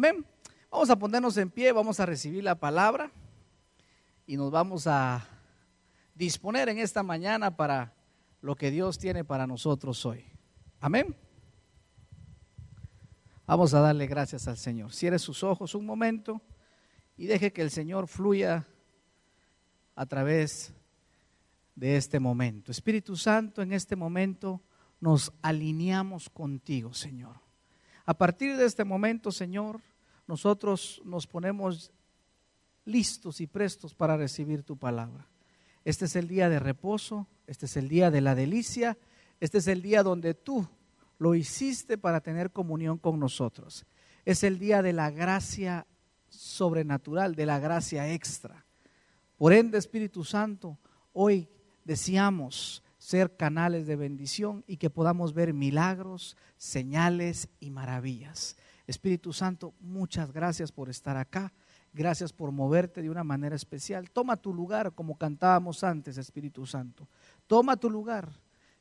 Amén. Vamos a ponernos en pie, vamos a recibir la palabra y nos vamos a disponer en esta mañana para lo que Dios tiene para nosotros hoy. Amén. Vamos a darle gracias al Señor. Cierre sus ojos un momento y deje que el Señor fluya a través de este momento. Espíritu Santo, en este momento nos alineamos contigo, Señor. A partir de este momento, Señor, nosotros nos ponemos listos y prestos para recibir tu palabra. Este es el día de reposo, este es el día de la delicia, este es el día donde tú lo hiciste para tener comunión con nosotros. Es el día de la gracia sobrenatural, de la gracia extra. Por ende, Espíritu Santo, hoy deseamos ser canales de bendición y que podamos ver milagros, señales y maravillas. Espíritu Santo, muchas gracias por estar acá. Gracias por moverte de una manera especial. Toma tu lugar como cantábamos antes, Espíritu Santo. Toma tu lugar.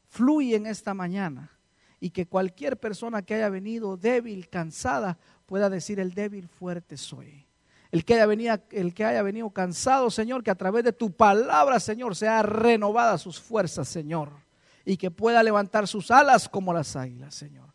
Fluye en esta mañana. Y que cualquier persona que haya venido débil, cansada, pueda decir el débil fuerte soy. El que, haya venido, el que haya venido cansado, Señor, que a través de tu palabra, Señor, sea renovada sus fuerzas, Señor. Y que pueda levantar sus alas como las águilas, Señor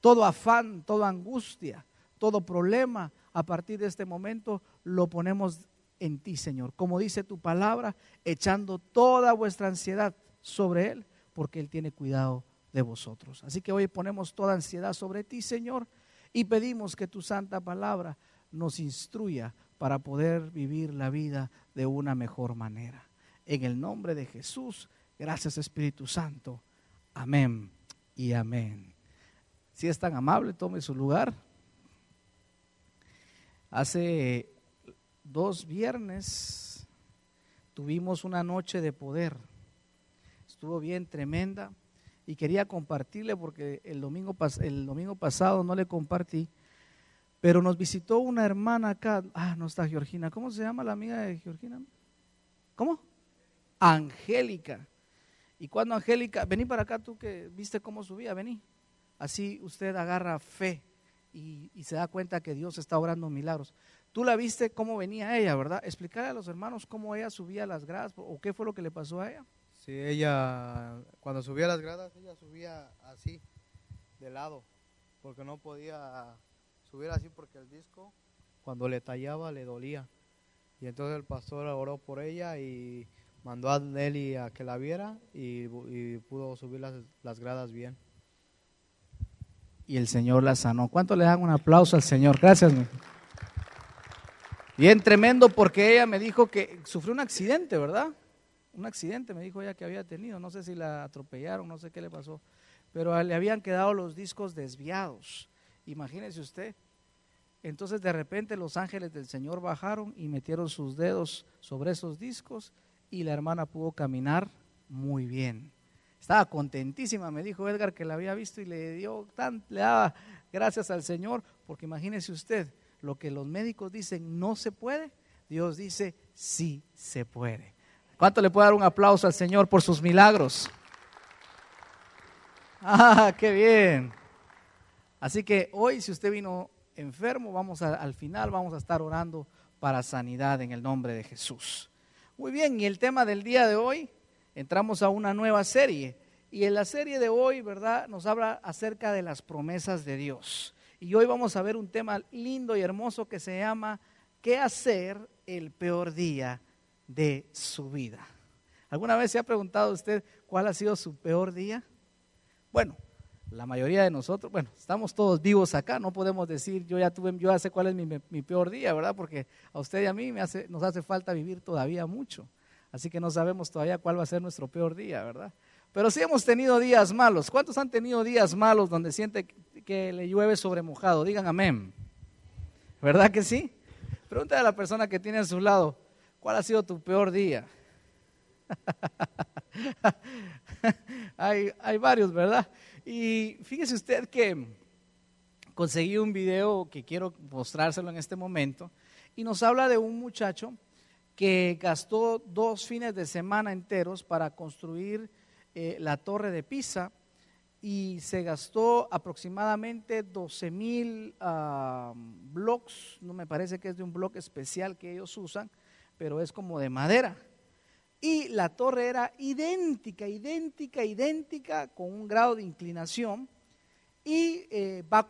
todo afán, toda angustia, todo problema, a partir de este momento lo ponemos en ti, Señor. Como dice tu palabra, echando toda vuestra ansiedad sobre Él, porque Él tiene cuidado de vosotros. Así que hoy ponemos toda ansiedad sobre ti, Señor, y pedimos que tu santa palabra nos instruya para poder vivir la vida de una mejor manera. En el nombre de Jesús, gracias Espíritu Santo. Amén y amén. Si es tan amable, tome su lugar. Hace dos viernes tuvimos una noche de poder. Estuvo bien tremenda y quería compartirle porque el domingo, el domingo pasado no le compartí. Pero nos visitó una hermana acá. Ah, no está Georgina. ¿Cómo se llama la amiga de Georgina? ¿Cómo? Angélica. Y cuando Angélica, vení para acá tú que viste cómo subía, vení. Así usted agarra fe y, se da cuenta que Dios está obrando milagros. Tú la viste cómo venía ella, ¿verdad? Explicarle a los hermanos cómo ella subía las gradas o qué fue lo que le pasó a ella. Sí, ella, cuando subía las gradas, ella subía así, de lado, porque no podía subir así porque el disco, cuando le tallaba, le dolía. Y entonces el pastor oró por ella y mandó a Nelly a que la viera y, pudo subir las, las gradas bien y el Señor la sanó. ¿Cuánto le dan un aplauso al Señor? Gracias. Bien tremendo porque ella me dijo que sufrió un accidente, ¿verdad? Un accidente me dijo ella que había tenido. No sé si la atropellaron, no sé qué le pasó. Pero le habían quedado los discos desviados. Imagínese usted. Entonces de repente los ángeles del Señor bajaron y metieron sus dedos sobre esos discos y la hermana pudo caminar muy bien. Estaba contentísima, me dijo Edgar que la había visto y le dio tan, le daba gracias al Señor, porque imagínese usted, lo que los médicos dicen no se puede, Dios dice sí se puede. ¿Cuánto le puede dar un aplauso al Señor por sus milagros? Ah, qué bien. Así que hoy, si usted vino enfermo, vamos al final, vamos a estar orando para sanidad en el nombre de Jesús. Muy bien, y el tema del día de hoy entramos a una nueva serie. Y en la serie de hoy, ¿verdad? Nos habla acerca de las promesas de Dios. Y hoy vamos a ver un tema lindo y hermoso que se llama ¿Qué hacer el peor día de su vida? ¿Alguna vez se ha preguntado usted cuál ha sido su peor día? Bueno, la mayoría de nosotros, bueno, estamos todos vivos acá, no podemos decir yo ya tuve, yo ya sé cuál es mi, peor día, ¿verdad? Porque a usted y a mí me hace, nos hace falta vivir todavía mucho. Así que no sabemos todavía cuál va a ser nuestro peor día, ¿verdad? Pero sí hemos tenido días malos. ¿Cuántos han tenido días malos donde siente que le llueve sobre mojado? Digan amén. ¿Verdad que sí? Pregúntale a la persona que tiene a su lado, ¿cuál ha sido tu peor día? hay, hay varios, ¿verdad? Y fíjese usted que conseguí un video que quiero mostrárselo en este momento y nos habla de un muchacho que gastó dos fines de semana enteros para construir eh, la torre de Pisa y se gastó aproximadamente 12 mil ah, blocks, no me parece que es de un bloque especial que ellos usan, pero es como de madera. Y la torre era idéntica, idéntica, idéntica, con un grado de inclinación y eh, va, a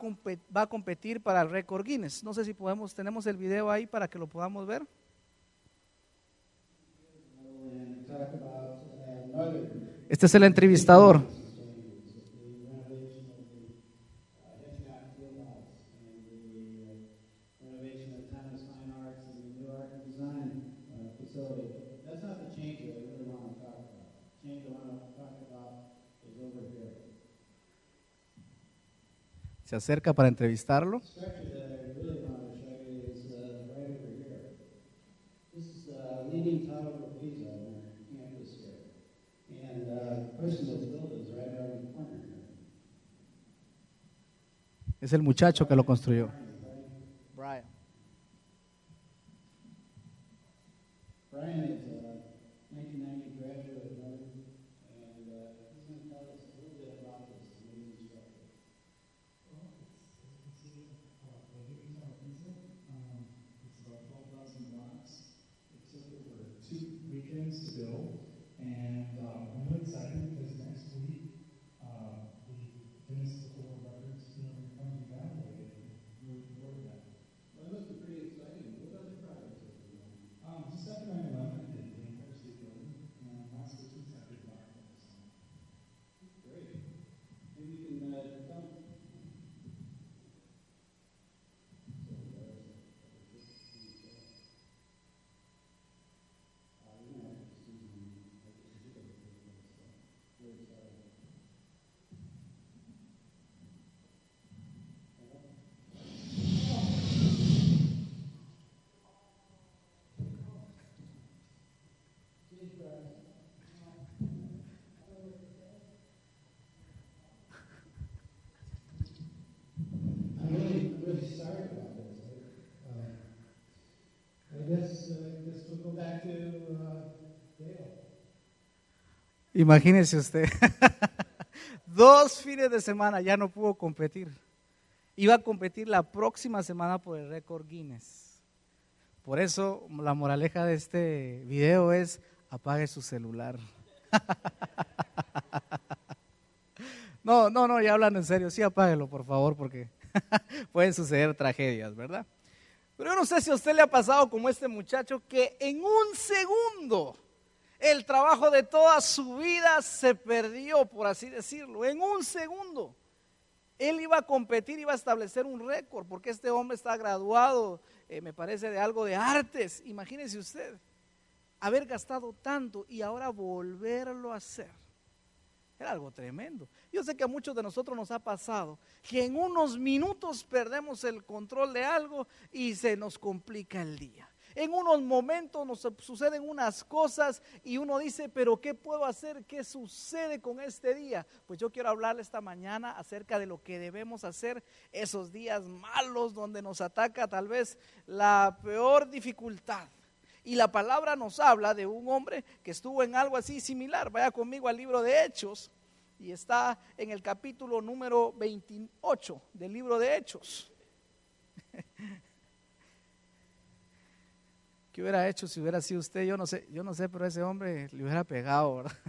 va, a competir para el récord Guinness. No sé si podemos, tenemos el video ahí para que lo podamos ver. Este es el entrevistador. Se acerca para entrevistarlo. Es el muchacho que lo construyó. Brian. Brian is a Imagínese usted. Dos fines de semana ya no pudo competir. Iba a competir la próxima semana por el récord Guinness. Por eso la moraleja de este video es apague su celular. No, no, no, ya hablando en serio, sí apáguelo por favor porque pueden suceder tragedias, ¿verdad? Pero yo no sé si a usted le ha pasado como este muchacho que en un segundo el trabajo de toda su vida se perdió, por así decirlo, en un segundo. Él iba a competir, iba a establecer un récord, porque este hombre está graduado, eh, me parece, de algo de artes. Imagínese usted, haber gastado tanto y ahora volverlo a hacer. Era algo tremendo. Yo sé que a muchos de nosotros nos ha pasado que en unos minutos perdemos el control de algo y se nos complica el día. En unos momentos nos suceden unas cosas y uno dice, pero ¿qué puedo hacer? ¿Qué sucede con este día? Pues yo quiero hablarle esta mañana acerca de lo que debemos hacer esos días malos donde nos ataca tal vez la peor dificultad. Y la palabra nos habla de un hombre que estuvo en algo así similar. Vaya conmigo al libro de Hechos y está en el capítulo número 28 del libro de Hechos. ¿Qué hubiera hecho si hubiera sido usted? Yo no sé, yo no sé, pero ese hombre le hubiera pegado, ¿verdad?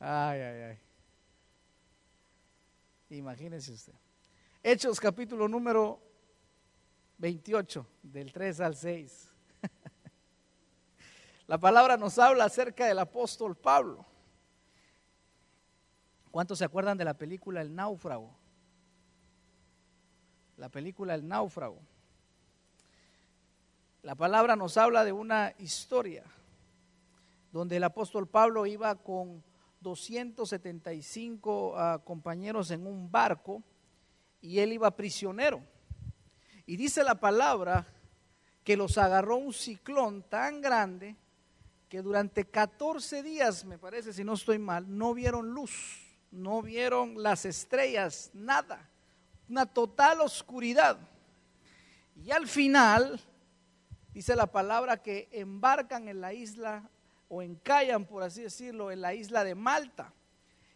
Ay, ay, ay. Imagínese usted. Hechos capítulo número 28, del 3 al 6. La palabra nos habla acerca del apóstol Pablo. ¿Cuántos se acuerdan de la película El náufrago? La película El náufrago. La palabra nos habla de una historia donde el apóstol Pablo iba con 275 uh, compañeros en un barco y él iba prisionero. Y dice la palabra que los agarró un ciclón tan grande que durante 14 días, me parece, si no estoy mal, no vieron luz, no vieron las estrellas, nada, una total oscuridad. Y al final, dice la palabra que embarcan en la isla o encallan, por así decirlo, en la isla de Malta.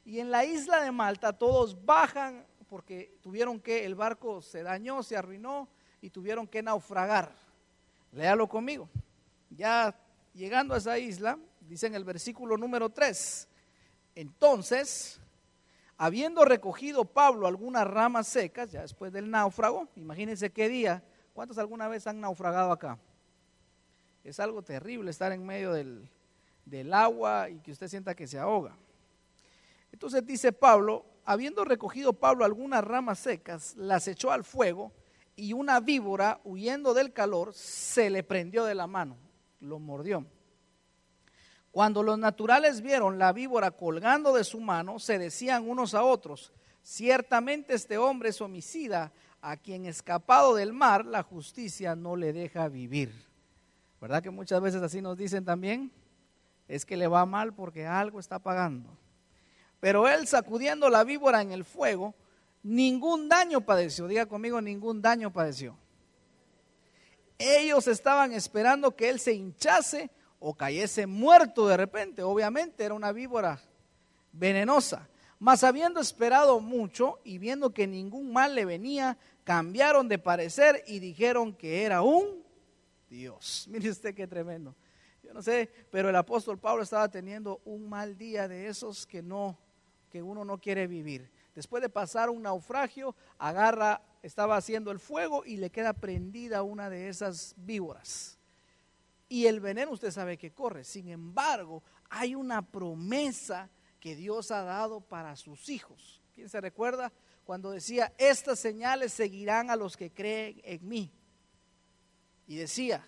Y en la isla de Malta todos bajan porque tuvieron que, el barco se dañó, se arruinó y tuvieron que naufragar. Léalo conmigo. Ya llegando a esa isla, dice en el versículo número 3, entonces, habiendo recogido Pablo algunas ramas secas, ya después del náufrago, imagínense qué día, ¿cuántos alguna vez han naufragado acá? Es algo terrible estar en medio del, del agua y que usted sienta que se ahoga. Entonces dice Pablo, habiendo recogido Pablo algunas ramas secas, las echó al fuego y una víbora, huyendo del calor, se le prendió de la mano, lo mordió. Cuando los naturales vieron la víbora colgando de su mano, se decían unos a otros, ciertamente este hombre es homicida, a quien escapado del mar la justicia no le deja vivir. ¿Verdad que muchas veces así nos dicen también? Es que le va mal porque algo está pagando. Pero él sacudiendo la víbora en el fuego, ningún daño padeció. Diga conmigo, ningún daño padeció. Ellos estaban esperando que él se hinchase o cayese muerto de repente. Obviamente era una víbora venenosa. Mas habiendo esperado mucho y viendo que ningún mal le venía, cambiaron de parecer y dijeron que era un Dios. Mire usted qué tremendo. Yo no sé, pero el apóstol Pablo estaba teniendo un mal día de esos que no, que uno no quiere vivir. Después de pasar un naufragio, agarra, estaba haciendo el fuego y le queda prendida una de esas víboras y el veneno usted sabe que corre. Sin embargo, hay una promesa que Dios ha dado para sus hijos. ¿Quién se recuerda? Cuando decía, estas señales seguirán a los que creen en mí. Y decía,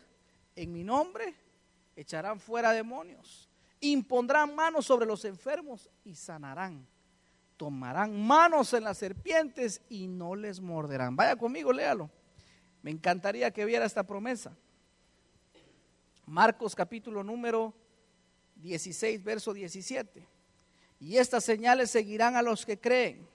en mi nombre echarán fuera demonios, impondrán manos sobre los enfermos y sanarán. Tomarán manos en las serpientes y no les morderán. Vaya conmigo, léalo. Me encantaría que viera esta promesa. Marcos capítulo número 16, verso 17. Y estas señales seguirán a los que creen.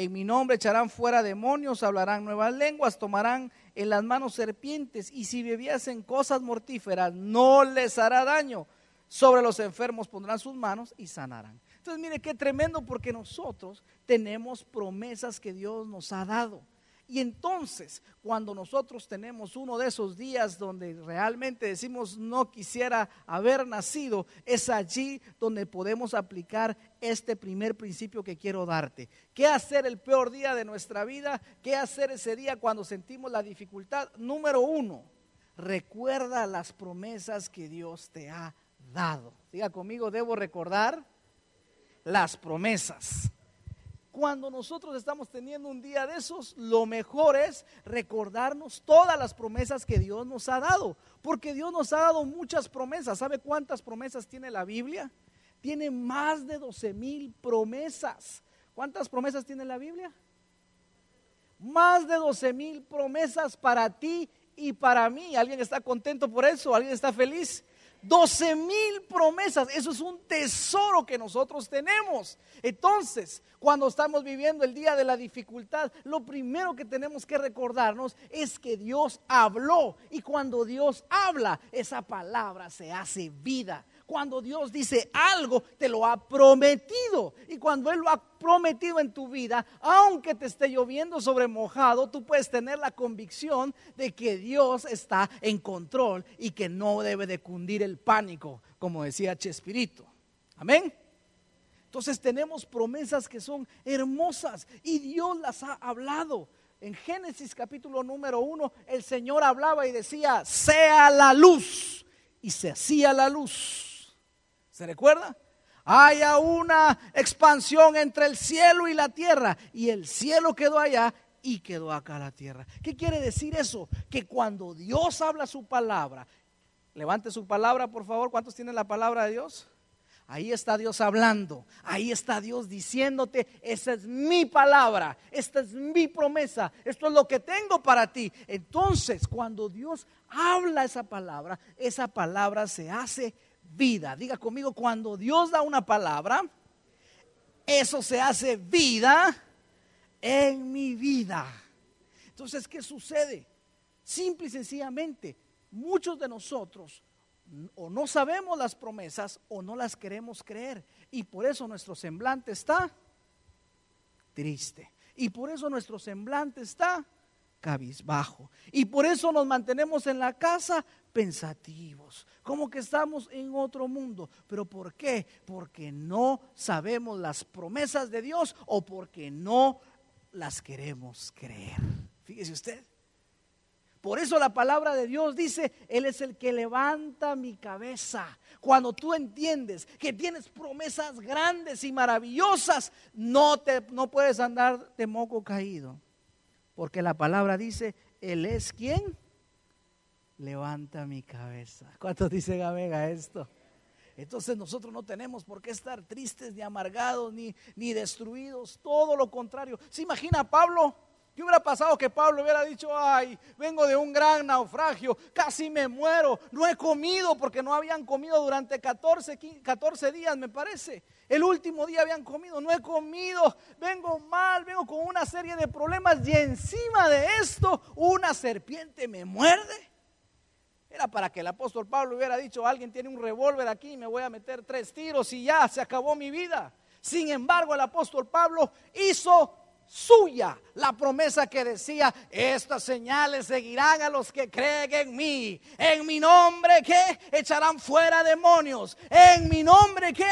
En mi nombre echarán fuera demonios, hablarán nuevas lenguas, tomarán en las manos serpientes y si bebiesen cosas mortíferas no les hará daño. Sobre los enfermos pondrán sus manos y sanarán. Entonces mire qué tremendo porque nosotros tenemos promesas que Dios nos ha dado. Y entonces, cuando nosotros tenemos uno de esos días donde realmente decimos no quisiera haber nacido, es allí donde podemos aplicar este primer principio que quiero darte. ¿Qué hacer el peor día de nuestra vida? ¿Qué hacer ese día cuando sentimos la dificultad? Número uno, recuerda las promesas que Dios te ha dado. Diga conmigo, debo recordar las promesas cuando nosotros estamos teniendo un día de esos, lo mejor es recordarnos todas las promesas que Dios nos ha dado. Porque Dios nos ha dado muchas promesas. ¿Sabe cuántas promesas tiene la Biblia? Tiene más de 12 mil promesas. ¿Cuántas promesas tiene la Biblia? Más de 12 mil promesas para ti y para mí. ¿Alguien está contento por eso? ¿Alguien está feliz? 12 mil promesas. Eso es un tesoro que nosotros tenemos. Entonces, cuando estamos viviendo el día de la dificultad, lo primero que tenemos que recordarnos es que Dios habló. Y cuando Dios habla, esa palabra se hace vida. Cuando Dios dice algo, te lo ha prometido. Y cuando Él lo ha prometido en tu vida, aunque te esté lloviendo sobre mojado, tú puedes tener la convicción de que Dios está en control y que no debe de cundir el pánico, como decía Chespirito. Amén. Entonces tenemos promesas que son hermosas y Dios las ha hablado. En Génesis capítulo número uno, el Señor hablaba y decía, sea la luz. Y se hacía la luz. ¿Se recuerda? Haya una expansión entre el cielo y la tierra. Y el cielo quedó allá y quedó acá la tierra. ¿Qué quiere decir eso? Que cuando Dios habla su palabra, levante su palabra, por favor. ¿Cuántos tienen la palabra de Dios? Ahí está Dios hablando, ahí está Dios diciéndote, esa es mi palabra, esta es mi promesa, esto es lo que tengo para ti. Entonces, cuando Dios habla esa palabra, esa palabra se hace vida. Diga conmigo, cuando Dios da una palabra, eso se hace vida en mi vida. Entonces, ¿qué sucede? Simple y sencillamente, muchos de nosotros o no sabemos las promesas o no las queremos creer. Y por eso nuestro semblante está triste. Y por eso nuestro semblante está cabizbajo. Y por eso nos mantenemos en la casa pensativos, como que estamos en otro mundo. ¿Pero por qué? Porque no sabemos las promesas de Dios o porque no las queremos creer. Fíjese usted. Por eso la palabra de Dios dice, Él es el que levanta mi cabeza. Cuando tú entiendes que tienes promesas grandes y maravillosas, no, te, no puedes andar de moco caído. Porque la palabra dice, Él es quien levanta mi cabeza. ¿Cuántos dicen amén a esto? Entonces nosotros no tenemos por qué estar tristes, ni amargados, ni, ni destruidos. Todo lo contrario. ¿Se imagina Pablo? ¿Qué hubiera pasado que Pablo hubiera dicho, ay, vengo de un gran naufragio, casi me muero, no he comido porque no habían comido durante 14, 14 días, me parece. El último día habían comido, no he comido, vengo mal, vengo con una serie de problemas y encima de esto una serpiente me muerde. Era para que el apóstol Pablo hubiera dicho, alguien tiene un revólver aquí, me voy a meter tres tiros y ya se acabó mi vida. Sin embargo, el apóstol Pablo hizo suya la promesa que decía, estas señales seguirán a los que creen en mí. En mi nombre que echarán fuera demonios. En mi nombre que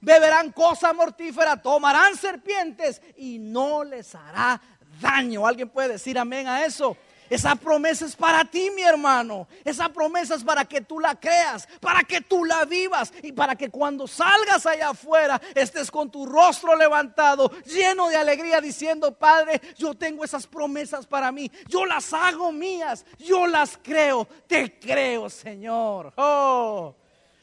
beberán cosa mortífera, tomarán serpientes y no les hará daño. ¿Alguien puede decir amén a eso? Esa promesa es para ti, mi hermano. Esa promesa es para que tú la creas, para que tú la vivas y para que cuando salgas allá afuera estés con tu rostro levantado, lleno de alegría, diciendo, Padre, yo tengo esas promesas para mí. Yo las hago mías, yo las creo. Te creo, Señor. Oh,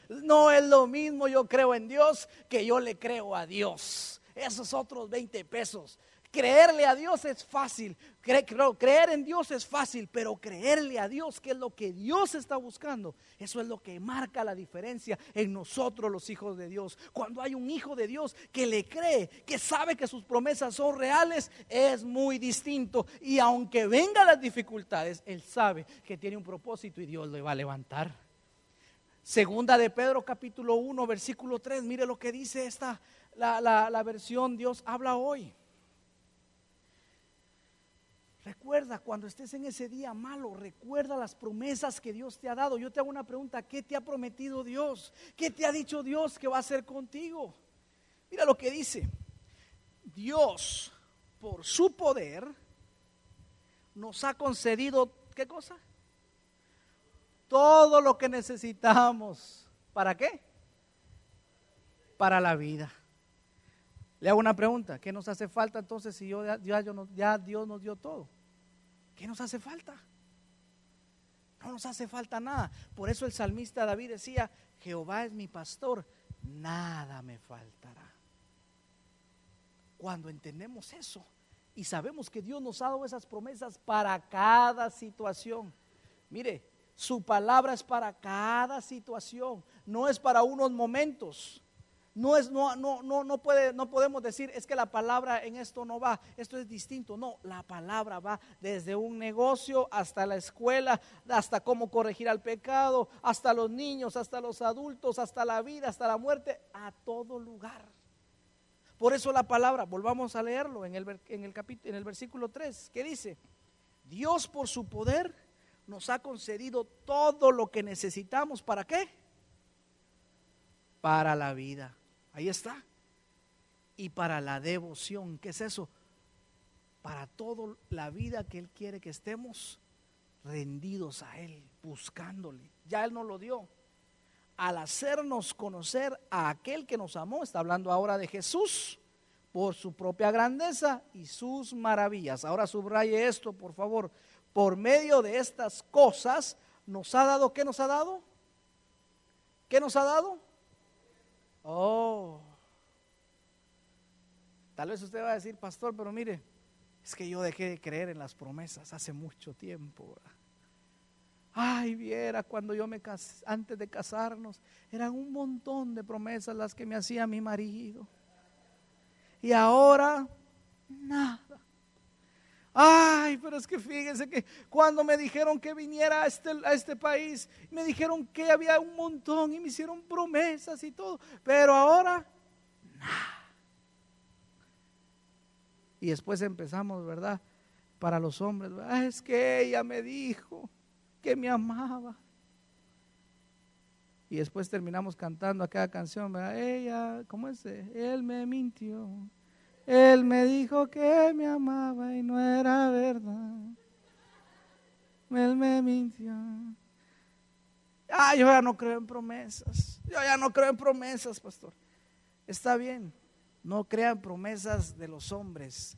no es lo mismo yo creo en Dios que yo le creo a Dios. Esos otros 20 pesos. Creerle a Dios es fácil, creer en Dios es fácil, pero creerle a Dios, que es lo que Dios está buscando, eso es lo que marca la diferencia en nosotros los hijos de Dios. Cuando hay un hijo de Dios que le cree, que sabe que sus promesas son reales, es muy distinto. Y aunque vengan las dificultades, él sabe que tiene un propósito y Dios le va a levantar. Segunda de Pedro capítulo 1, versículo 3, mire lo que dice esta, la, la versión Dios habla hoy. Recuerda cuando estés en ese día malo, recuerda las promesas que Dios te ha dado. Yo te hago una pregunta, ¿qué te ha prometido Dios? ¿Qué te ha dicho Dios que va a hacer contigo? Mira lo que dice. Dios, por su poder, nos ha concedido, ¿qué cosa? Todo lo que necesitamos. ¿Para qué? Para la vida. Le hago una pregunta, ¿qué nos hace falta entonces si yo, ya, ya Dios nos dio todo? ¿Qué nos hace falta? No nos hace falta nada. Por eso el salmista David decía, Jehová es mi pastor, nada me faltará. Cuando entendemos eso y sabemos que Dios nos ha dado esas promesas para cada situación. Mire, su palabra es para cada situación, no es para unos momentos. No es, no, no, no, no, puede, no podemos decir es que la palabra en esto no va, esto es distinto. No, la palabra va desde un negocio hasta la escuela, hasta cómo corregir al pecado, hasta los niños, hasta los adultos, hasta la vida, hasta la muerte, a todo lugar. Por eso la palabra, volvamos a leerlo en el, en el, capítulo, en el versículo 3, que dice, Dios por su poder nos ha concedido todo lo que necesitamos. ¿Para qué? Para la vida. Ahí está. Y para la devoción, ¿qué es eso? Para toda la vida que Él quiere que estemos rendidos a Él, buscándole. Ya Él nos lo dio. Al hacernos conocer a aquel que nos amó, está hablando ahora de Jesús, por su propia grandeza y sus maravillas. Ahora subraye esto, por favor. Por medio de estas cosas, nos ha dado, ¿qué nos ha dado? ¿Qué nos ha dado? Oh. Tal vez usted va a decir, pastor, pero mire, es que yo dejé de creer en las promesas hace mucho tiempo. Ay, viera cuando yo me casé, antes de casarnos, eran un montón de promesas las que me hacía mi marido. Y ahora, nada. Ay, pero es que fíjense que cuando me dijeron que viniera a este, a este país, me dijeron que había un montón y me hicieron promesas y todo, pero ahora, nada. Y después empezamos, ¿verdad? Para los hombres, ¿verdad? es que ella me dijo que me amaba. Y después terminamos cantando aquella canción, ¿verdad? Ella, ¿cómo es? Él me mintió. Él me dijo que me amaba y no era verdad. Él me mintió. Ah, yo ya no creo en promesas. Yo ya no creo en promesas, pastor. Está bien. No crean promesas de los hombres.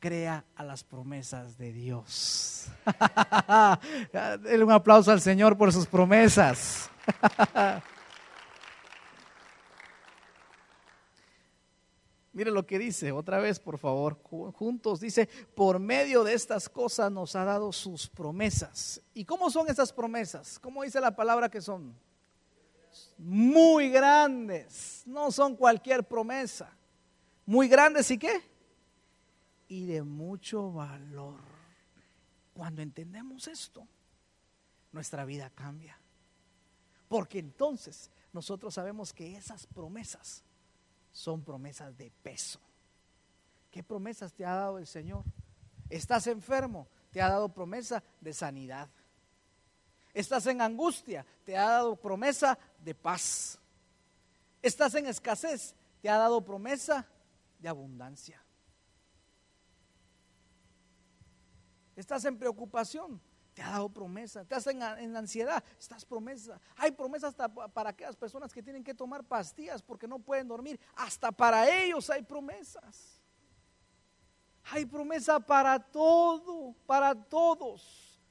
Crea a las promesas de Dios. Denle un aplauso al Señor por sus promesas. Mire lo que dice, otra vez por favor, juntos dice, por medio de estas cosas nos ha dado sus promesas. ¿Y cómo son esas promesas? ¿Cómo dice la palabra que son? Muy grandes, no son cualquier promesa. Muy grandes y qué? Y de mucho valor. Cuando entendemos esto, nuestra vida cambia. Porque entonces nosotros sabemos que esas promesas son promesas de peso. ¿Qué promesas te ha dado el Señor? Estás enfermo, te ha dado promesa de sanidad. Estás en angustia, te ha dado promesa de paz. Estás en escasez, te ha dado promesa de abundancia. Estás en preocupación, te ha dado promesa. Te hacen en, ansiedad, estás promesa. Hay promesas hasta para aquellas personas que tienen que tomar pastillas porque no pueden dormir. Hasta para ellos hay promesas. Hay promesa para todo, para todos.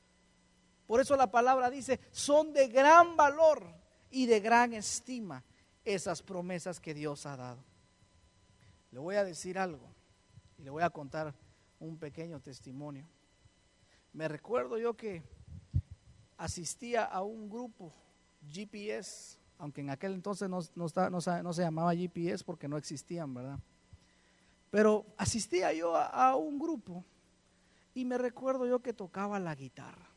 Por eso la palabra dice, son de gran valor y de gran estima esas promesas que Dios ha dado. Le voy a decir algo y le voy a contar un pequeño testimonio. Me recuerdo yo que asistía a un grupo GPS, aunque en aquel entonces no, se llamaba GPS porque no existían, ¿verdad? Pero asistía yo a, un grupo y me recuerdo yo que tocaba la guitarra.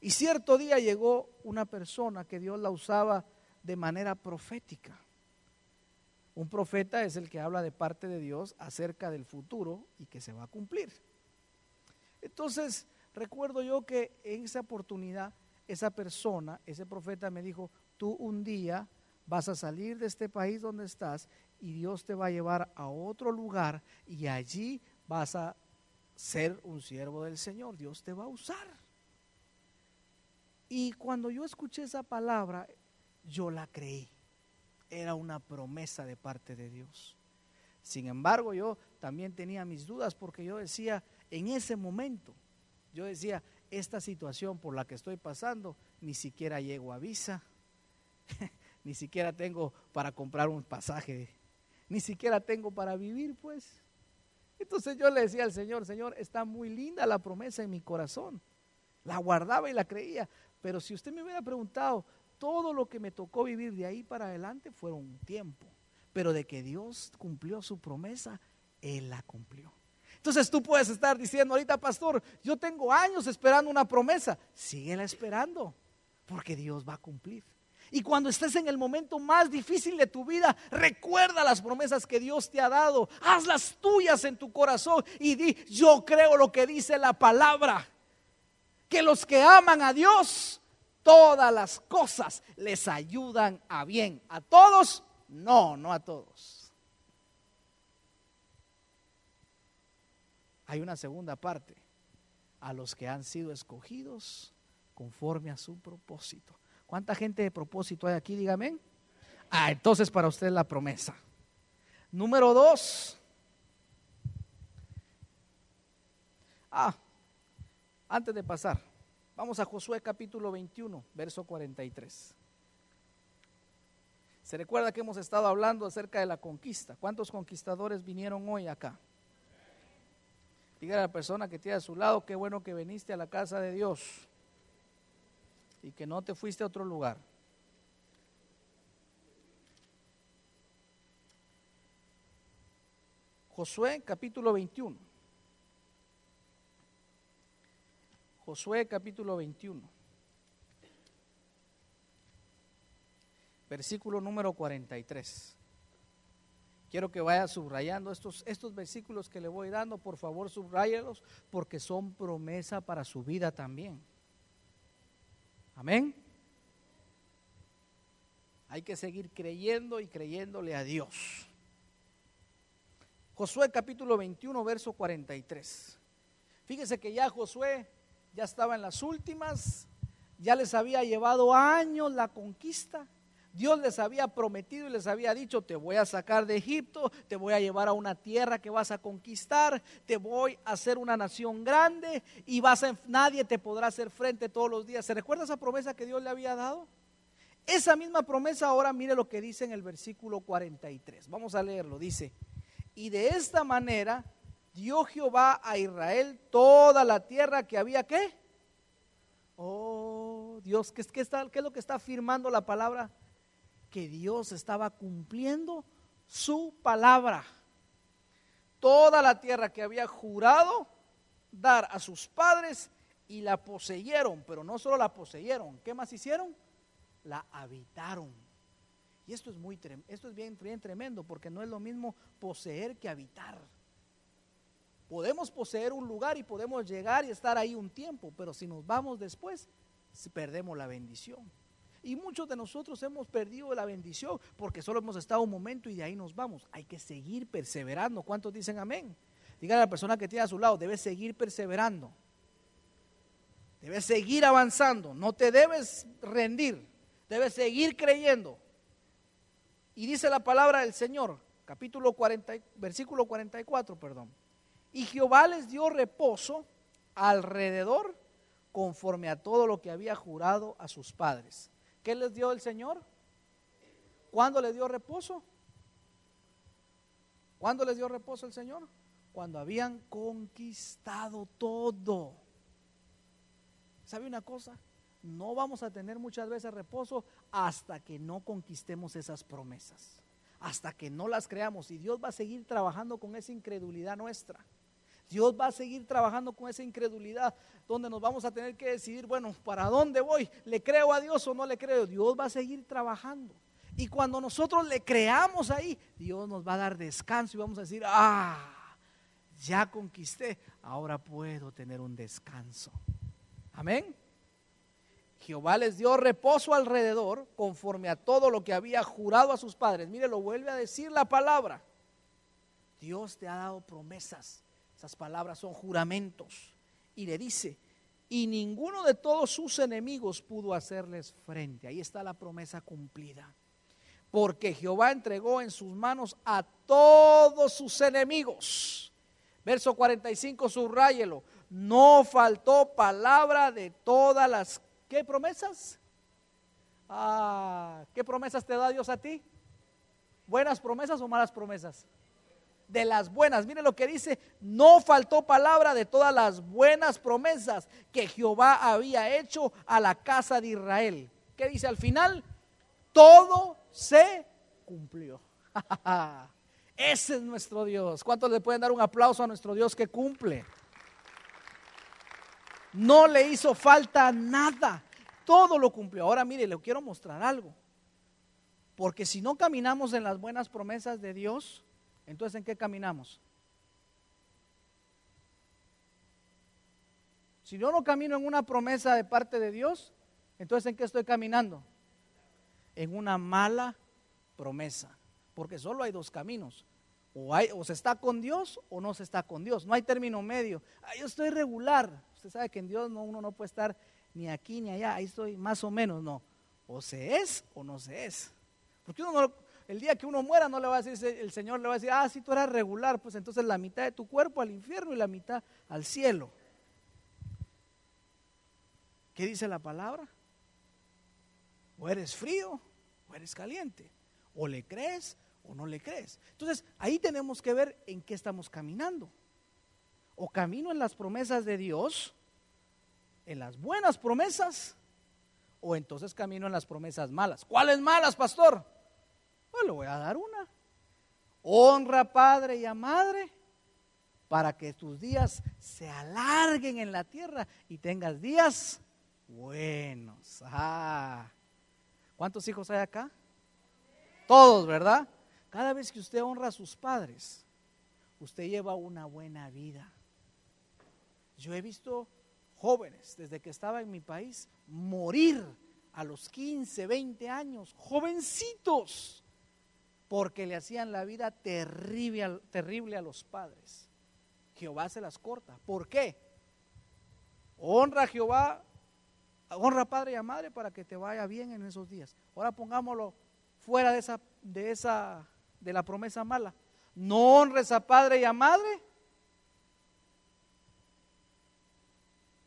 Y cierto día llegó una persona que Dios la usaba de manera profética. Un profeta es el que habla de parte de Dios acerca del futuro y que se va a cumplir. Entonces, recuerdo yo que en esa oportunidad, esa persona, ese profeta me dijo, tú un día vas a salir de este país donde estás y Dios te va a llevar a otro lugar y allí vas a ser un siervo del Señor, Dios te va a usar. Y cuando yo escuché esa palabra, yo la creí. Era una promesa de parte de Dios. Sin embargo, yo también tenía mis dudas porque yo decía, en ese momento, yo decía, esta situación por la que estoy pasando, ni siquiera llego a visa, ni siquiera tengo para comprar un pasaje, ni siquiera tengo para vivir, pues. Entonces yo le decía al Señor, Señor, está muy linda la promesa en mi corazón. La guardaba y la creía. Pero si usted me hubiera preguntado, todo lo que me tocó vivir de ahí para adelante fueron un tiempo. Pero de que Dios cumplió su promesa, Él la cumplió. Entonces tú puedes estar diciendo ahorita, pastor, yo tengo años esperando una promesa. Síguela esperando, porque Dios va a cumplir. Y cuando estés en el momento más difícil de tu vida, recuerda las promesas que Dios te ha dado. Hazlas tuyas en tu corazón y di, yo creo lo que dice la palabra. Que los que aman a Dios, todas las cosas les ayudan a bien. ¿A todos? No, no a todos. Hay una segunda parte. A los que han sido escogidos conforme a su propósito. ¿Cuánta gente de propósito hay aquí? Dígame. Ah, entonces para usted la promesa. Número dos. Ah, antes de pasar, vamos a Josué capítulo 21, verso 43. Se recuerda que hemos estado hablando acerca de la conquista. ¿Cuántos conquistadores vinieron hoy acá? Diga a la persona que tiene a su lado, qué bueno que viniste a la casa de Dios y que no te fuiste a otro lugar. Josué capítulo 21. Josué capítulo 21. Versículo número 43. Quiero que vaya subrayando estos, estos versículos que le voy dando, por favor subrayalos, porque son promesa para su vida también. Amén. Hay que seguir creyendo y creyéndole a Dios. Josué capítulo 21, verso 43. Fíjese que ya Josué ya estaba en las últimas, ya les había llevado años la conquista. Dios les había prometido y les había dicho, te voy a sacar de Egipto, te voy a llevar a una tierra que vas a conquistar, te voy a hacer una nación grande y vas a, nadie te podrá hacer frente todos los días. ¿Se recuerda esa promesa que Dios le había dado? Esa misma promesa ahora mire lo que dice en el versículo 43. Vamos a leerlo. Dice, y de esta manera dio Jehová a Israel toda la tierra que había qué. Oh, Dios, ¿qué, qué, está, ¿qué es lo que está afirmando la palabra? Que Dios estaba cumpliendo su palabra. Toda la tierra que había jurado dar a sus padres y la poseyeron, pero no solo la poseyeron, ¿qué más hicieron? La habitaron. Y esto es muy esto es bien, bien tremendo porque no es lo mismo poseer que habitar. Podemos poseer un lugar y podemos llegar y estar ahí un tiempo, pero si nos vamos después, perdemos la bendición. Y muchos de nosotros hemos perdido la bendición porque solo hemos estado un momento y de ahí nos vamos. Hay que seguir perseverando. ¿Cuántos dicen amén? Diga a la persona que tiene a su lado, debes seguir perseverando. Debes seguir avanzando. No te debes rendir. Debes seguir creyendo. Y dice la palabra del Señor, capítulo 40, versículo 44, perdón. Y Jehová les dio reposo alrededor conforme a todo lo que había jurado a sus padres. ¿Qué les dio el Señor? ¿Cuándo les dio reposo? ¿Cuándo les dio reposo el Señor? Cuando habían conquistado todo. ¿Sabe una cosa? no vamos a tener muchas veces reposo hasta que no conquistemos esas promesas, hasta que no las creamos. Y Dios va a seguir trabajando con esa incredulidad nuestra. Dios va a seguir trabajando con esa incredulidad donde nos vamos a tener que decidir, bueno, ¿para dónde voy? ¿Le creo a Dios o no le creo? Dios va a seguir trabajando. Y cuando nosotros le creamos ahí, Dios nos va a dar descanso y vamos a decir, ah, ya conquisté, ahora puedo tener un descanso. Amén. Jehová les dio reposo alrededor conforme a todo lo que había jurado a sus padres. Mire, lo vuelve a decir la palabra. Dios te ha dado promesas. Esas palabras son juramentos. Y le dice, y ninguno de todos sus enemigos pudo hacerles frente. Ahí está la promesa cumplida. Porque Jehová entregó en sus manos a todos sus enemigos. Verso 45, subráyelo. No faltó palabra de todas las ¿Qué promesas? Ah, ¿Qué promesas te da Dios a ti? ¿Buenas promesas o malas promesas? De las buenas. Mire lo que dice, no faltó palabra de todas las buenas promesas que Jehová había hecho a la casa de Israel. ¿Qué dice al final? Todo se cumplió. Ese es nuestro Dios. ¿Cuántos le pueden dar un aplauso a nuestro Dios que cumple? No le hizo falta nada. Todo lo cumplió. Ahora mire, le quiero mostrar algo. Porque si no caminamos en las buenas promesas de Dios, entonces ¿en qué caminamos? Si yo no camino en una promesa de parte de Dios, entonces ¿en qué estoy caminando? En una mala promesa. Porque solo hay dos caminos. O, se está con Dios o no se está con Dios. No hay término medio. yo estoy regular. Usted sabe que en Dios no, uno no puede estar ni aquí ni allá. Ahí estoy más o menos. No. O se es o no se es. Porque uno el día que uno muera no le va a decir, el Señor le va a decir, ah, si tú eras regular, pues entonces la mitad de tu cuerpo al infierno y la mitad al cielo. ¿Qué dice la palabra? O eres frío o eres caliente. O le crees o no le crees. Entonces, ahí tenemos que ver en qué estamos caminando. O camino en las promesas de Dios, en las buenas promesas, o entonces camino en las promesas malas. ¿Cuáles malas, pastor? Le voy a dar una. Honra a padre y a madre para que tus días se alarguen en la tierra y tengas días buenos. Ah. ¿Cuántos hijos hay acá? Todos, ¿verdad? Cada vez que usted honra a sus padres, usted lleva una buena vida. Yo he visto jóvenes desde que estaba en mi país morir a los 15, 20 años, jovencitos, porque le hacían la vida terrible, terrible a los padres. Jehová se las corta. ¿Por qué? Honra a Jehová, honra a padre y a madre para que te vaya bien en esos días. Ahora pongámoslo fuera de esa, de esa, de la promesa mala. No honres a padre y a madre.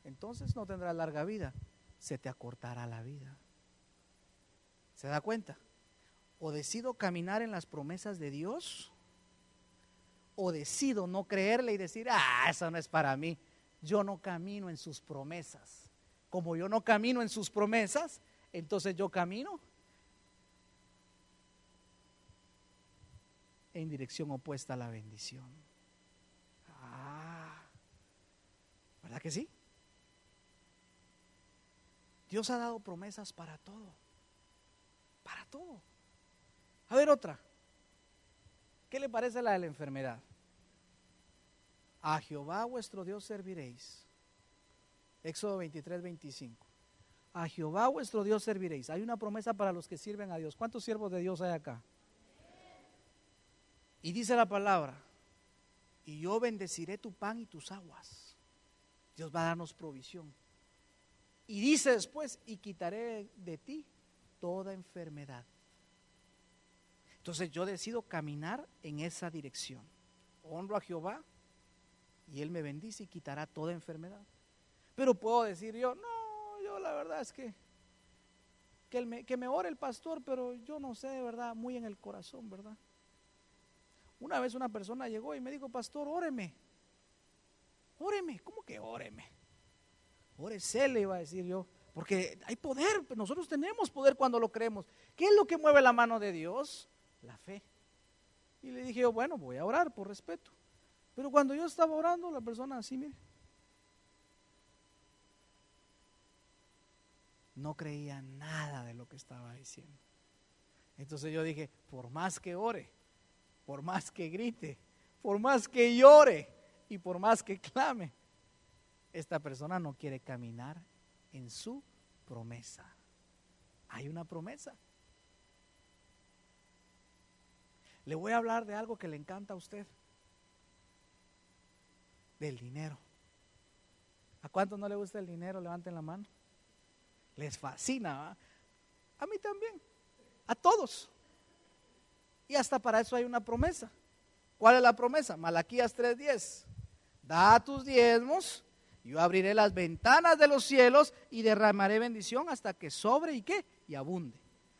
Entonces no tendrás larga vida se te acortará la vida. ¿Se da cuenta? O decido caminar en las promesas de Dios, o decido no creerle y decir, ah, eso no es para mí. Yo no camino en sus promesas. Como yo no camino en sus promesas, entonces yo camino en dirección opuesta a la bendición. Ah, ¿verdad que sí? Dios ha dado promesas para todo. Para todo. A ver otra. ¿Qué le parece la de la enfermedad? A Jehová vuestro Dios serviréis. Éxodo 23, 25. A Jehová vuestro Dios serviréis. Hay una promesa para los que sirven a Dios. ¿Cuántos siervos de Dios hay acá? Y dice la palabra, y yo bendeciré tu pan y tus aguas. Dios va a darnos provisión. Y dice después, y quitaré de ti toda enfermedad. Entonces yo decido caminar en esa dirección. Honro a Jehová y Él me bendice y quitará toda enfermedad. Pero puedo decir yo, no, yo la verdad es que que, me, que me ore el pastor, pero yo no sé, de verdad, muy en el corazón, ¿verdad? Una vez una persona llegó y me dijo, pastor, óreme. Óreme, ¿cómo que óreme? Órese, le iba a decir yo, porque hay poder, nosotros tenemos poder cuando lo creemos. ¿Qué es lo que mueve la mano de Dios? La fe. Y le dije yo, bueno, voy a orar por respeto. Pero cuando yo estaba orando, la persona así, mire, no creía nada de lo que estaba diciendo. Entonces yo dije, por más que ore, por más que grite, por más que llore y por más que clame, esta persona no quiere caminar en su promesa. Hay una promesa. Le voy a hablar de algo que le encanta a usted. Del dinero. ¿A cuántos no le gusta el dinero? Levanten la mano. Les fascina. A mí también. A todos. Y hasta para eso hay una promesa. ¿Cuál es la promesa? Malaquías 3:10. Da tus diezmos yo abriré las ventanas de los cielos y derramaré bendición hasta que sobre y qué, y abunde.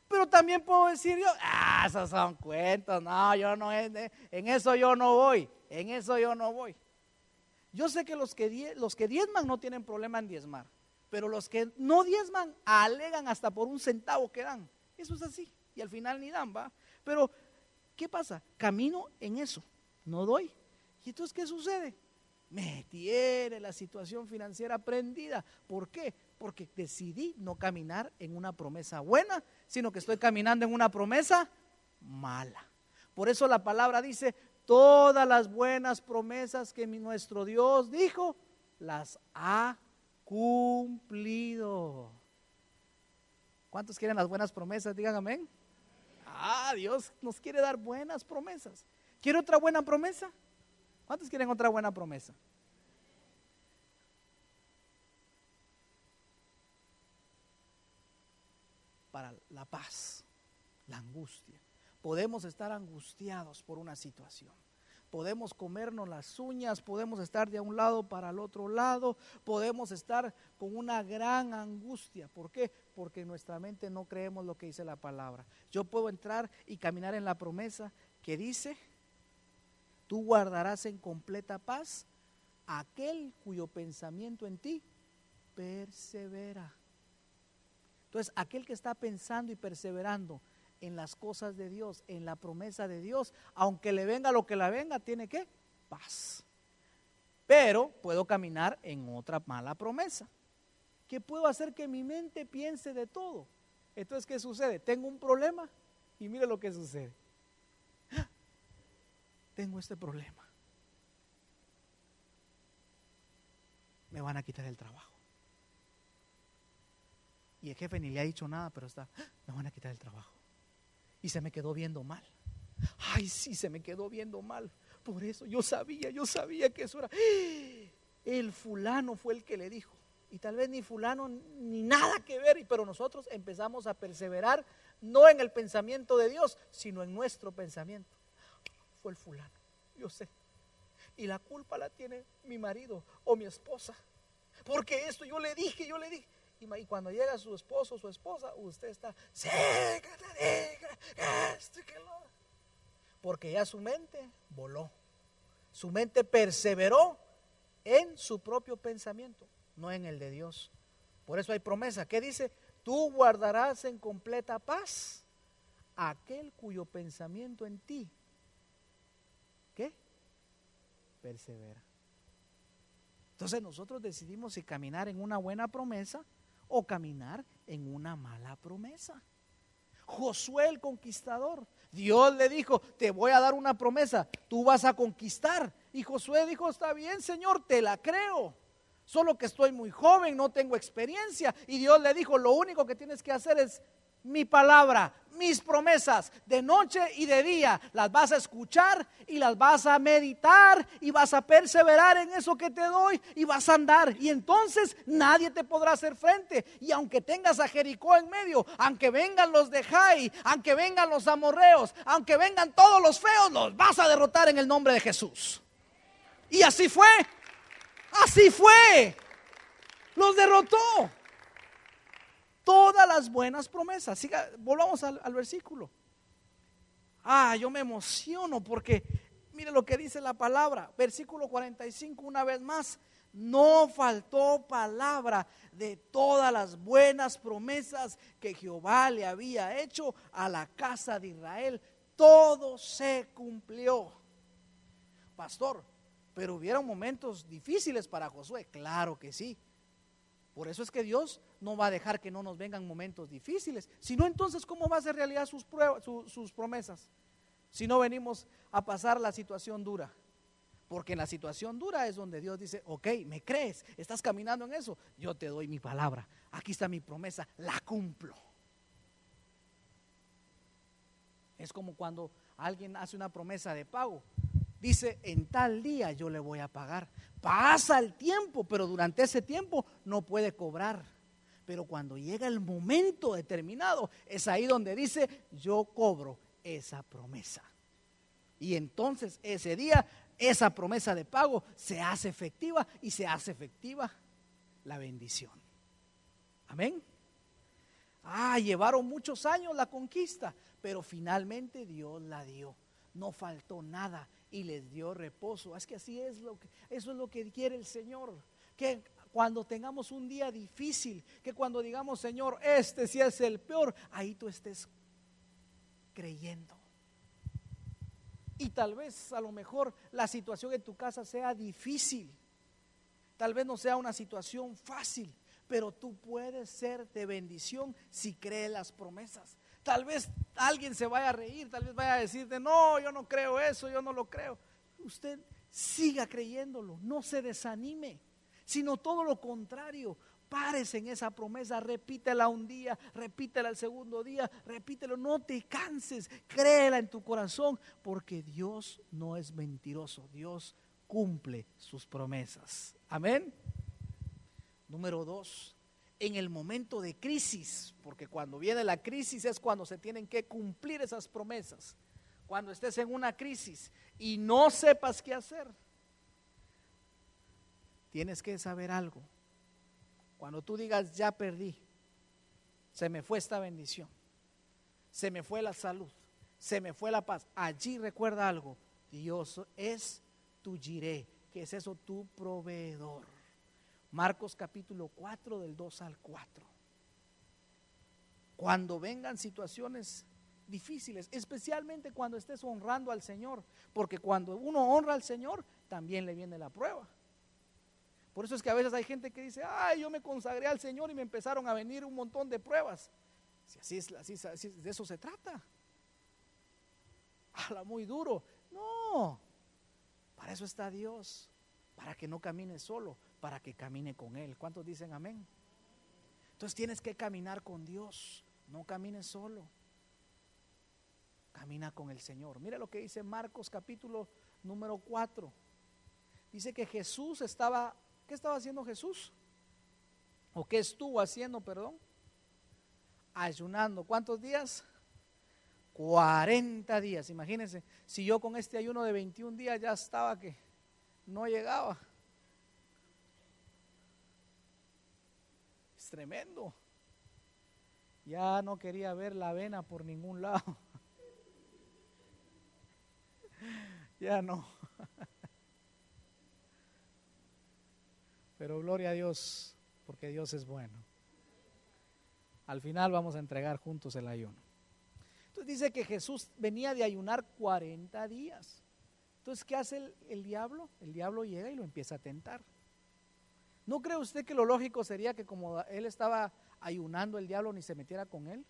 Pero también puedo decir yo, ah, esos son cuentos, no, yo no, en eso yo no voy, en eso yo no voy. Yo sé que los que, los que diezman no tienen problema en diezmar, pero los que no diezman alegan hasta por un centavo que dan. Eso es así, y al final ni dan, va. Pero, ¿qué pasa? Camino en eso, no doy. ¿Y entonces qué sucede? me tiene la situación financiera prendida. ¿Por qué? Porque decidí no caminar en una promesa buena, sino que estoy caminando en una promesa mala. Por eso la palabra dice, todas las buenas promesas que nuestro Dios dijo, las ha cumplido. ¿Cuántos quieren las buenas promesas? Digan amén. Ah, Dios nos quiere dar buenas promesas. ¿Quiere otra buena promesa? ¿Cuántos quieren otra buena promesa? Para la paz, la angustia. Podemos estar angustiados por una situación. Podemos comernos las uñas, podemos estar de un lado para el otro lado, podemos estar con una gran angustia. ¿Por qué? Porque en nuestra mente no creemos lo que dice la palabra. Yo puedo entrar y caminar en la promesa que dice, Tú guardarás en completa paz aquel cuyo pensamiento en ti persevera. Entonces, aquel que está pensando y perseverando en las cosas de Dios, en la promesa de Dios, aunque le venga lo que le venga, tiene que paz. Pero puedo caminar en otra mala promesa. Que puedo hacer que mi mente piense de todo. Entonces, ¿qué sucede? Tengo un problema y mire lo que sucede. ¡Ah! Tengo este problema. Me van a quitar el trabajo. Y el jefe ni le ha dicho nada, pero está, ¡Ah! me van a quitar el trabajo. Y se me quedó viendo mal. Ay, sí, se me quedó viendo mal. Por eso yo sabía, yo sabía que eso era. El fulano fue el que le dijo. Y tal vez ni fulano ni nada que ver, pero nosotros empezamos a perseverar no en el pensamiento de Dios, sino en nuestro pensamiento. Fue el fulano, yo sé. Y la culpa la tiene mi marido o mi esposa. Porque esto yo le dije, yo le dije. Y cuando llega su esposo o su esposa, usted está, porque ya su mente voló. Su mente perseveró en su propio pensamiento, no en el de Dios. Por eso hay promesa. ¿Qué dice? Tú guardarás en completa paz aquel cuyo pensamiento en ti, ¿qué? Persevera. Entonces nosotros decidimos si caminar en una buena promesa o caminar en una mala promesa. Josué el conquistador. Dios le dijo, te voy a dar una promesa, tú vas a conquistar. Y Josué dijo, está bien, Señor, te la creo. Solo que estoy muy joven, no tengo experiencia. Y Dios le dijo, lo único que tienes que hacer es mi palabra, mis promesas, de noche y de día. Las vas a escuchar y las vas a meditar y vas a perseverar en eso que te doy y vas a andar. Y entonces nadie te podrá hacer frente. Y aunque tengas a Jericó en medio, aunque vengan los de Jai, aunque vengan los amorreos, aunque vengan todos los feos, los vas a derrotar en el nombre de Jesús. Y así fue. Así fue. Los derrotó todas las buenas promesas. Siga, volvamos al, al versículo. Ah, yo me emociono porque mire lo que dice la palabra. Versículo 45, una vez más. No faltó palabra de todas las buenas promesas que Jehová le había hecho a la casa de Israel. Todo se cumplió. Pastor, pero hubieron momentos difíciles para Josué. Claro que sí. Por eso es que Dios no va a dejar que no nos vengan momentos difíciles. Si no, entonces, ¿cómo va a ser realidad sus, sus promesas? Si no venimos a pasar la situación dura. Porque en la situación dura es donde Dios dice, ok, me crees, estás caminando en eso, yo te doy mi palabra, aquí está mi promesa, la cumplo. Es como cuando alguien hace una promesa de pago, dice, en tal día yo le voy a pagar. Pasa el tiempo, pero durante ese tiempo no puede cobrar. Pero cuando llega el momento determinado, es ahí donde dice, yo cobro esa promesa. Y entonces ese día, esa promesa de pago se hace efectiva y se hace efectiva la bendición. Amén. Ah, llevaron muchos años la conquista, pero finalmente Dios la dio. No faltó nada y les dio reposo. Es que así es lo que eso es lo que quiere el Señor. Que cuando tengamos un día difícil, que cuando digamos, Señor, este sí es el peor, ahí tú estés creyendo. Y tal vez a lo mejor la situación en tu casa sea difícil. Tal vez no sea una situación fácil, pero tú puedes ser de bendición si crees las promesas. Tal vez alguien se vaya a reír, tal vez vaya a decirte, no, yo no creo eso, yo no lo creo. Usted siga creyéndolo, no se desanime, sino todo lo contrario. Párese en esa promesa, repítela un día, repítela el segundo día, repítelo, no te canses, créela en tu corazón, porque Dios no es mentiroso, Dios cumple sus promesas. Amén. Número dos, en el momento de crisis, porque cuando viene la crisis es cuando se tienen que cumplir esas promesas. Cuando estés en una crisis y no sepas qué hacer, tienes que saber algo. Cuando tú digas, ya perdí, se me fue esta bendición, se me fue la salud, se me fue la paz, allí recuerda algo, Dios es tu giré, que es eso, tu proveedor. Marcos capítulo 4 del 2 al 4. Cuando vengan situaciones difíciles, especialmente cuando estés honrando al Señor, porque cuando uno honra al Señor, también le viene la prueba. Por eso es que a veces hay gente que dice, ay, yo me consagré al Señor y me empezaron a venir un montón de pruebas. Si así es, así, así de eso se trata. Habla muy duro. No, para eso está Dios, para que no camine solo, para que camine con Él. ¿Cuántos dicen amén? Entonces tienes que caminar con Dios, no camines solo. Camina con el Señor. Mira lo que dice Marcos capítulo número 4. Dice que Jesús estaba, ¿qué estaba haciendo Jesús? ¿O qué estuvo haciendo, perdón? Ayunando. ¿Cuántos días? 40 días. Imagínense, si yo con este ayuno de 21 días ya estaba que no llegaba. Es tremendo. Ya no quería ver la avena por ningún lado. Ya no. Pero gloria a Dios, porque Dios es bueno. Al final vamos a entregar juntos el ayuno. Entonces dice que Jesús venía de ayunar 40 días. Entonces, ¿qué hace el, el diablo? El diablo llega y lo empieza a tentar. ¿No cree usted que lo lógico sería que como él estaba ayunando, el diablo ni se metiera con él?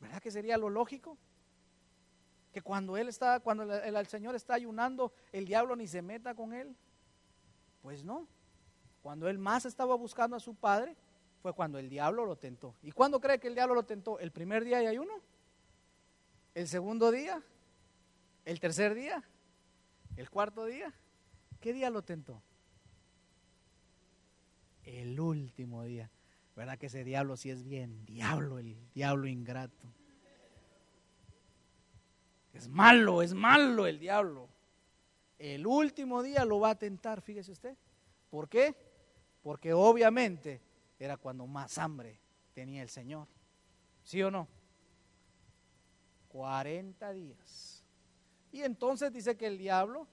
¿Verdad que sería lo lógico? Que cuando él está, cuando el, el- el Señor está ayunando, el diablo ni se meta con él. Pues no. Cuando él más estaba buscando a su padre, fue cuando el diablo lo tentó. ¿Y cuándo cree que el diablo lo tentó? ¿El primer día de ayuno? ¿El segundo día? ¿El tercer día? ¿El cuarto día? ¿Qué día lo tentó? El último día. ¿Verdad que ese diablo sí es bien diablo, el diablo ingrato? Es malo, es malo el diablo. El último día lo va a tentar, fíjese usted. ¿Por qué? Porque obviamente era cuando más hambre tenía el Señor. ¿Sí o no? 40 días. Y entonces dice que el diablo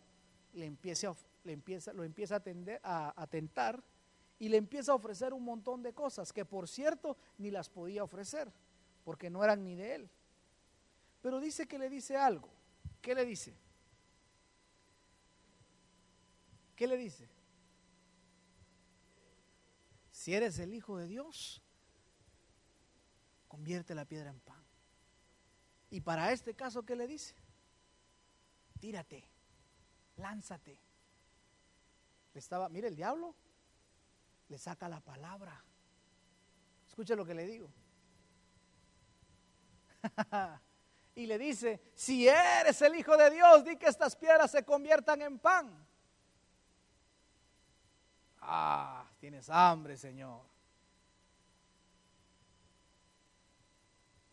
le empieza, le empieza, lo empieza a, tender- a, a tentar y le empieza a ofrecer un montón de cosas que por cierto ni las podía ofrecer porque no eran ni de él. Pero dice que le dice algo. ¿Qué le dice? ¿Qué le dice? Si eres el Hijo de Dios, convierte la piedra en pan. Y para este caso, ¿qué le dice? Tírate, lánzate. Le estaba, mire el diablo, le saca la palabra. Escuche lo que le digo. y le dice, si eres el Hijo de Dios, di que estas piedras se conviertan en pan. Ah, tienes hambre, Señor.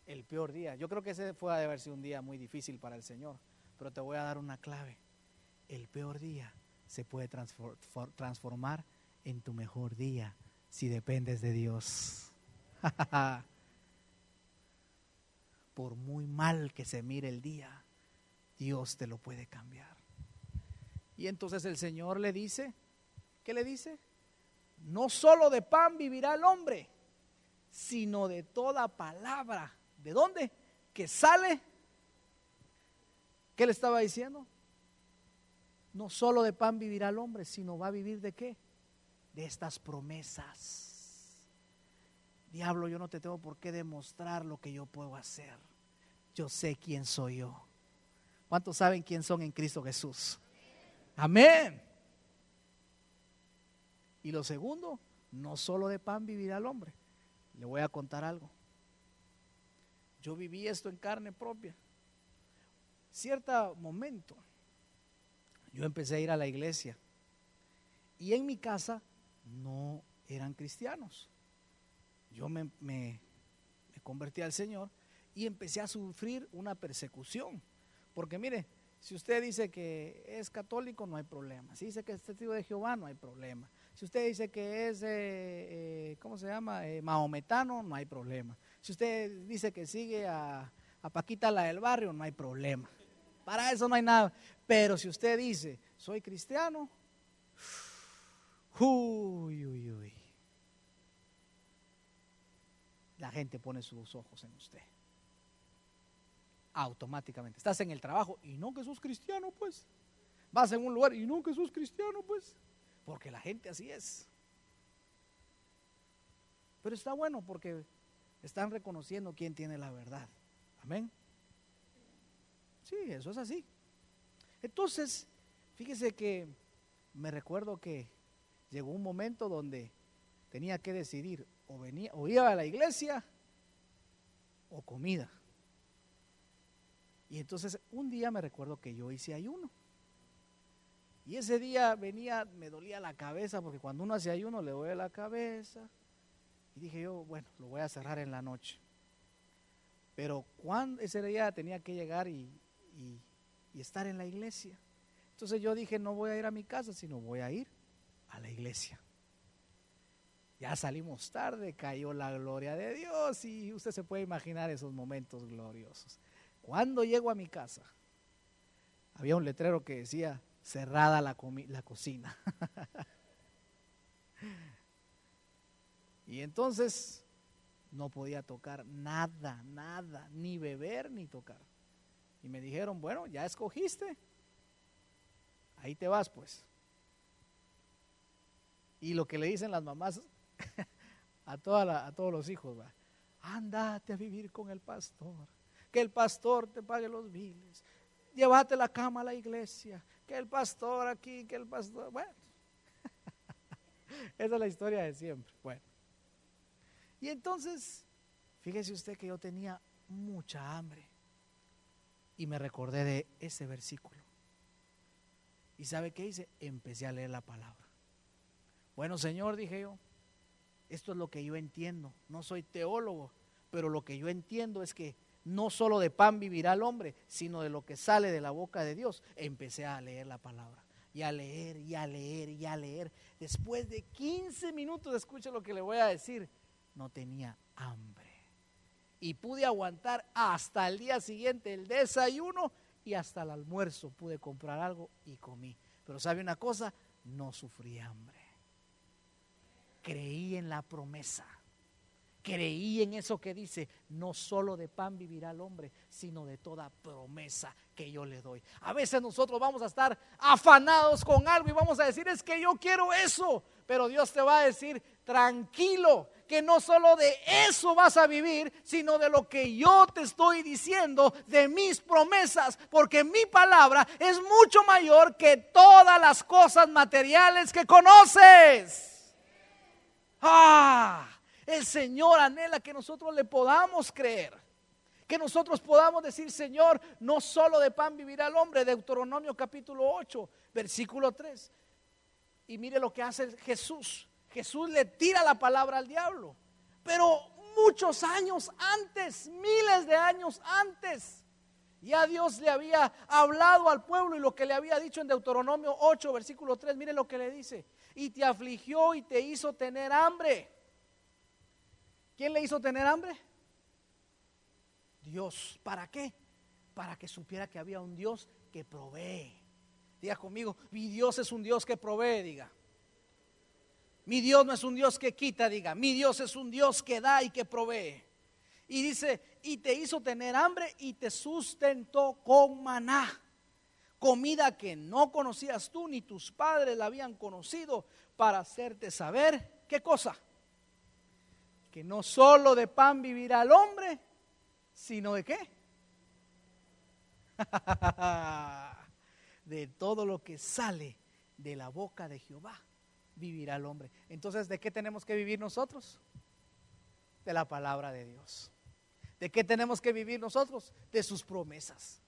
El peor día. Yo creo que ese fue a haber sido un día muy difícil para el Señor. Pero te voy a dar una clave. El peor día se puede transfor- for- transformar en tu mejor día si dependes de Dios. Por muy mal que se mire el día, Dios te lo puede cambiar. Y entonces el Señor le dice, ¿qué le dice? No solo de pan vivirá el hombre, sino de toda palabra. ¿De dónde? Que sale. ¿Qué le estaba diciendo? No solo de pan vivirá el hombre, sino va a vivir de qué? De estas promesas. Diablo, yo no te tengo por qué demostrar lo que yo puedo hacer. Yo sé quién soy yo. ¿Cuántos saben quién son en Cristo Jesús? Amén. Y lo segundo, no solo de pan vivirá el hombre. Le voy a contar algo. Yo viví esto en carne propia. Cierto momento, yo empecé a ir a la iglesia. Y en mi casa no eran cristianos. Yo me, me- convertí al Señor y empecé a sufrir una persecución. Porque mire, si usted dice que es católico, no hay problema. Si dice que es testigo de Jehová, no hay problema. Si usted dice que es, eh, eh, ¿cómo se llama? Eh, maometano, no hay problema. Si usted dice que sigue a, a Paquita la del barrio, no hay problema. Para eso no hay nada. Pero si usted dice, soy cristiano, uy, uy, uy. La gente pone sus ojos en usted. Automáticamente. Estás en el trabajo y no que sos cristiano, pues. Vas en un lugar y no que sos cristiano, pues. Porque la gente así es. Pero está bueno porque están reconociendo quién tiene la verdad. Amén. Sí, eso es así. Entonces, fíjese que me recuerdo que llegó un momento donde tenía que decidir o venía o iba a la iglesia o comida. Y entonces un día me recuerdo que yo hice ayuno. Y ese día venía, me dolía la cabeza, porque cuando uno hace ayuno le duele la cabeza. Y dije yo, bueno, lo voy a cerrar en la noche. Pero cuando ese día tenía que llegar y, y, y estar en la iglesia. Entonces yo dije, no voy a ir a mi casa, sino voy a ir a la iglesia. Ya salimos tarde, cayó la gloria de Dios y usted se puede imaginar esos momentos gloriosos. Cuando llego a mi casa, había un letrero que decía, cerrada la, la cocina. y entonces no podía tocar nada, nada, ni beber ni tocar. Y me dijeron, bueno, ya escogiste, ahí te vas pues. Y lo que le dicen las mamás a, toda a todos los hijos, va, andate a vivir con el pastor, que el pastor te pague los biles, llévate la cama a la iglesia, que el pastor aquí, que el pastor, bueno, esa es la historia de siempre, bueno. Y entonces, fíjese usted que yo tenía mucha hambre y me recordé de ese versículo. ¿Y sabe qué hice? Empecé a leer la palabra. Bueno, Señor, dije yo, esto es lo que yo entiendo. No soy teólogo, pero lo que yo entiendo es que no solo de pan vivirá el hombre, sino de lo que sale de la boca de Dios. Empecé a leer la palabra, y a leer, y a leer, y a leer. Después de 15 minutos, escuche lo que le voy a decir, no tenía hambre. Y pude aguantar hasta el día siguiente el desayuno y hasta el almuerzo pude comprar algo y comí. Pero sabe una cosa, no sufrí hambre. Creí en la promesa creí en eso que dice, no solo de pan vivirá el hombre, sino de toda promesa que yo le doy. A veces nosotros vamos a estar afanados con algo y vamos a decir, es que yo quiero eso, pero Dios te va a decir, tranquilo, que no solo de eso vas a vivir, sino de lo que yo te estoy diciendo, de mis promesas, porque mi palabra es mucho mayor que todas las cosas materiales que conoces. Ah, el Señor anhela que nosotros le podamos creer. Que nosotros podamos decir, Señor, no solo de pan vivirá el hombre, Deuteronomio capítulo 8, versículo 3. Y mire lo que hace Jesús. Jesús le tira la palabra al diablo. Pero muchos años antes, miles de años antes, ya Dios le había hablado al pueblo y lo que le había dicho en Deuteronomio 8, versículo 3, mire lo que le dice. Y te afligió y te hizo tener hambre ¿Quién le hizo tener hambre? Dios. ¿Para qué? Para que supiera que había un Dios que provee. Diga conmigo, mi Dios es un Dios que provee, diga. Mi Dios no es un Dios que quita, diga. Mi Dios es un Dios que da y que provee. Y dice, y te hizo tener hambre y te sustentó con maná. Comida que no conocías tú ni tus padres la habían conocido para hacerte saber, ¿qué cosa? Que no solo de pan vivirá el hombre, sino de qué? de todo lo que sale de la boca de Jehová vivirá el hombre. Entonces, ¿de qué tenemos que vivir nosotros? De la palabra de Dios. ¿De qué tenemos que vivir nosotros? De sus promesas.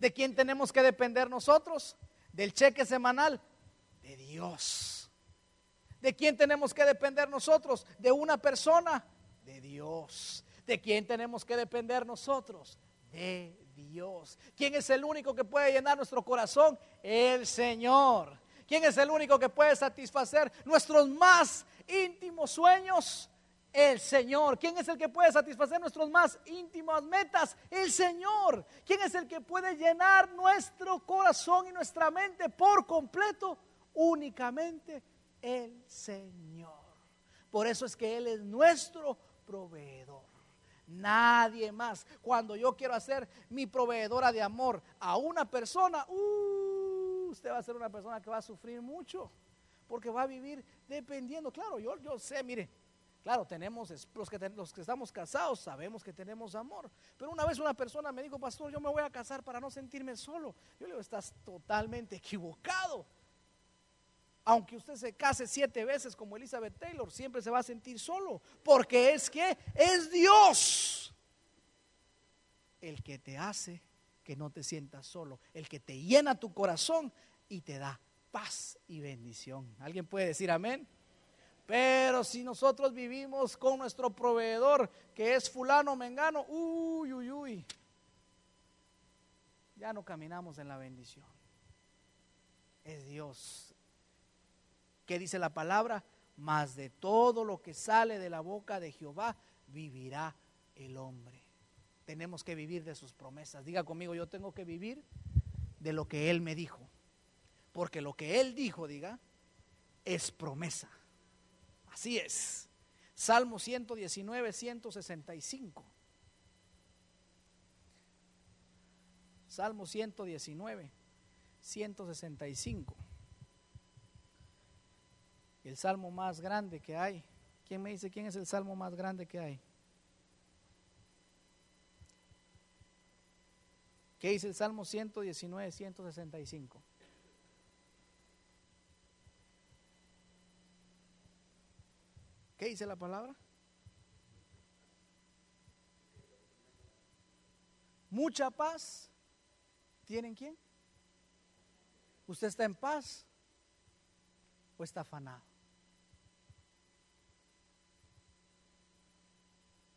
¿De quién tenemos que depender nosotros? Del cheque semanal. De Dios. ¿De quién tenemos que depender nosotros? ¿De una persona? De Dios. ¿De quién tenemos que depender nosotros? De Dios. ¿Quién es el único que puede llenar nuestro corazón? El Señor. ¿Quién es el único que puede satisfacer nuestros más íntimos sueños? El Señor. ¿Quién es el que puede satisfacer nuestras más íntimas metas? El Señor. ¿Quién es el que puede llenar nuestro corazón y nuestra mente por completo? Únicamente el Señor. Por eso es que Él es nuestro proveedor. Nadie más. Cuando yo quiero hacer mi proveedora de amor a una persona, uh, usted va a ser una persona que va a sufrir mucho. porque va a vivir dependiendo. Claro, yo, yo sé, mire, claro, tenemos, los que, los que estamos casados sabemos que tenemos amor. Pero una vez una persona me dijo, pastor, yo me voy a casar para no sentirme solo. Yo le digo, estás totalmente equivocado. Aunque usted se case siete veces como Elizabeth Taylor, siempre se va a sentir solo. Porque es que es Dios el que te hace que no te sientas solo, el que te llena tu corazón y te da paz y bendición. ¿Alguien puede decir amén? Pero si nosotros vivimos con nuestro proveedor, que es fulano mengano, uy, uy, uy, ya no caminamos en la bendición. Es Dios. ¿Qué dice la palabra? Más de todo lo que sale de la boca de Jehová, vivirá el hombre. Tenemos que vivir de sus promesas. Diga conmigo, yo tengo que vivir de lo que Él me dijo. Porque lo que Él dijo, diga, es promesa. Así es. Salmo 119, 165. Salmo 119, 165. El salmo más grande que hay. ¿Quién me dice quién es el salmo más grande que hay? ¿Qué dice el Salmo 119, 165? ¿Qué dice la palabra? Mucha paz. ¿Tienen quién? ¿Usted está en paz o está afanado?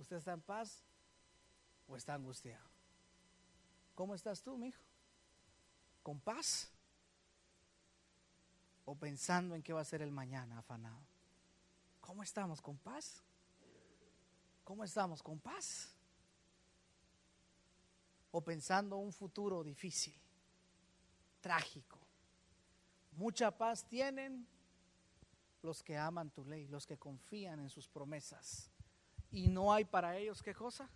¿Usted está en paz o está angustiado? ¿Cómo estás tú, mi hijo? ¿Con paz? ¿O pensando en qué va a ser el mañana, afanado? ¿Cómo estamos? ¿Con paz? ¿Cómo estamos? ¿Con paz? ¿O pensando un futuro difícil, trágico? Mucha paz tienen los que aman tu ley, los que confían en sus promesas. Y no hay para ellos qué cosa.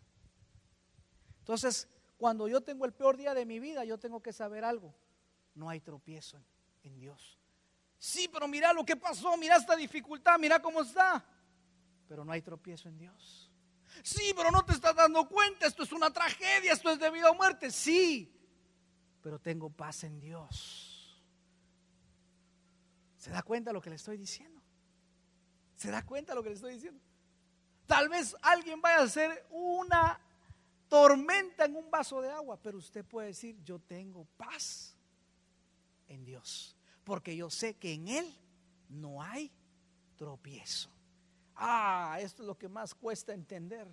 Entonces, cuando yo tengo el peor día de mi vida, yo tengo que saber algo. No hay tropiezo en, Dios. Sí, pero mira lo que pasó, mira esta dificultad, mira cómo está. Pero no hay tropiezo en Dios. Sí, pero no te estás dando cuenta, esto es una tragedia, esto es de vida o muerte. Sí, pero tengo paz en Dios. ¿Se da cuenta lo que le estoy diciendo? ¿Se da cuenta lo que le estoy diciendo? Tal vez alguien vaya a hacer una tormenta en un vaso de agua, pero usted puede decir, yo tengo paz en Dios, porque yo sé que en Él no hay tropiezo. Ah, esto es lo que más cuesta entender,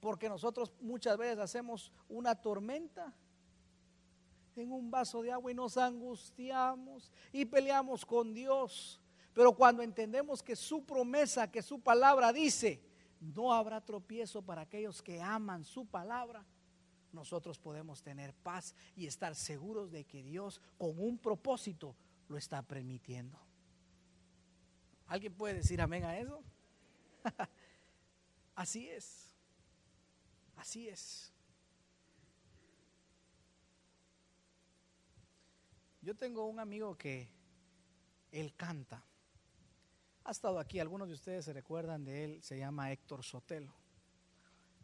porque nosotros muchas veces hacemos una tormenta en un vaso de agua y nos angustiamos y peleamos con Dios. Pero cuando entendemos que su promesa, que su palabra dice, no habrá tropiezo para aquellos que aman su palabra, nosotros podemos tener paz y estar seguros de que Dios con un propósito lo está permitiendo. ¿Alguien puede decir amén a eso? Así es. Así es. Yo tengo un amigo que él canta. Ha estado aquí, algunos de ustedes se recuerdan de él, se llama Héctor Sotelo.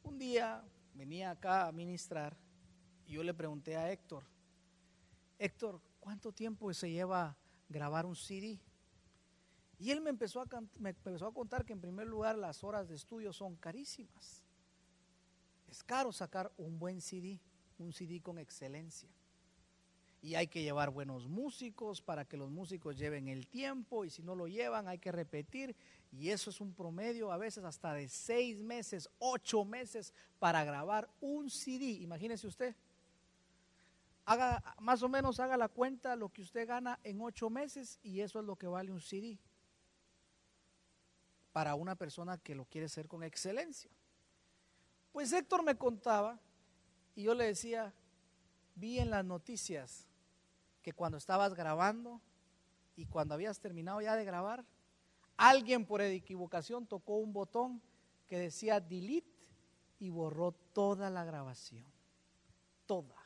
Un día venía acá a ministrar y yo le pregunté a Héctor, Héctor, ¿cuánto tiempo se lleva grabar un CD? Y él me empezó, a, me empezó a contar que en primer lugar las horas de estudio son carísimas. Es caro sacar un buen CD, un CD con excelencia. Y hay que llevar buenos músicos para que los músicos lleven el tiempo y si no lo llevan hay que repetir. Y eso es un promedio a veces hasta de seis meses, ocho meses para grabar un CD. Imagínese usted. Haga, más o menos haga la cuenta lo que usted gana en ocho meses y eso es lo que vale un CD para una persona que lo quiere hacer con excelencia. Pues Héctor me contaba y yo le decía, vi en las noticias que cuando estabas grabando y cuando habías terminado ya de grabar, alguien por equivocación tocó un botón que decía delete y borró toda la grabación. Toda.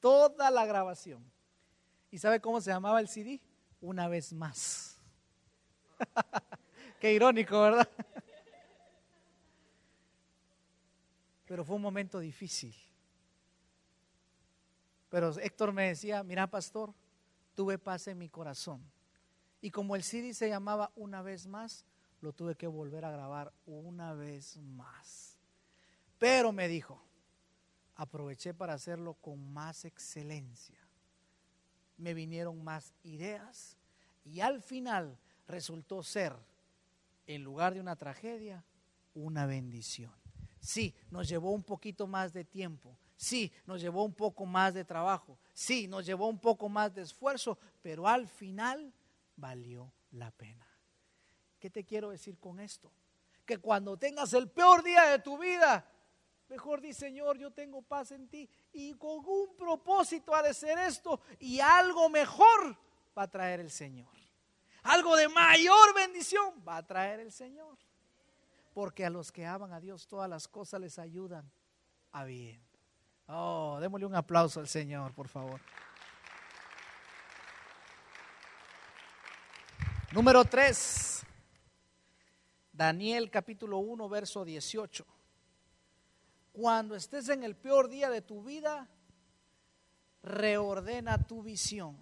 Toda la grabación. ¿Y sabe cómo se llamaba el CD? Una vez más. Qué irónico, ¿verdad? Pero fue un momento difícil. Pero Héctor me decía, mira pastor, tuve paz en mi corazón. Y como el CD se llamaba Una vez más, lo tuve que volver a grabar una vez más. Pero me dijo, aproveché para hacerlo con más excelencia. Me vinieron más ideas y al final resultó ser, en lugar de una tragedia, una bendición. Sí, nos llevó un poquito más de tiempo, sí, nos llevó un poco más de trabajo, sí, nos llevó un poco más de esfuerzo, pero al final valió la pena. ¿Qué te quiero decir con esto? Que cuando tengas el peor día de tu vida, mejor di, Señor, yo tengo paz en ti y con un propósito ha de ser esto y algo mejor va a traer el Señor. Algo de mayor bendición va a traer el Señor. Porque a los que aman a Dios todas las cosas les ayudan a bien. Oh, démosle un aplauso al Señor, por favor. Número 3. Daniel capítulo 1, verso 18. Cuando estés en el peor día de tu vida, reordena tu visión.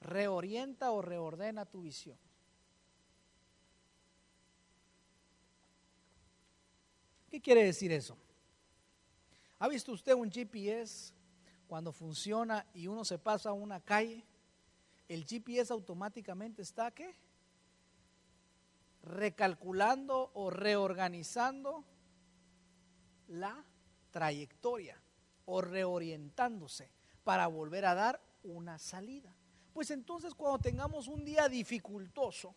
Reorienta o reordena tu visión. ¿Qué quiere decir eso? ¿Ha visto usted un GPS cuando funciona y uno se pasa a una calle? El GPS automáticamente está ¿qué? recalculando o reorganizando la trayectoria o reorientándose para volver a dar una salida. Pues entonces cuando tengamos un día dificultoso,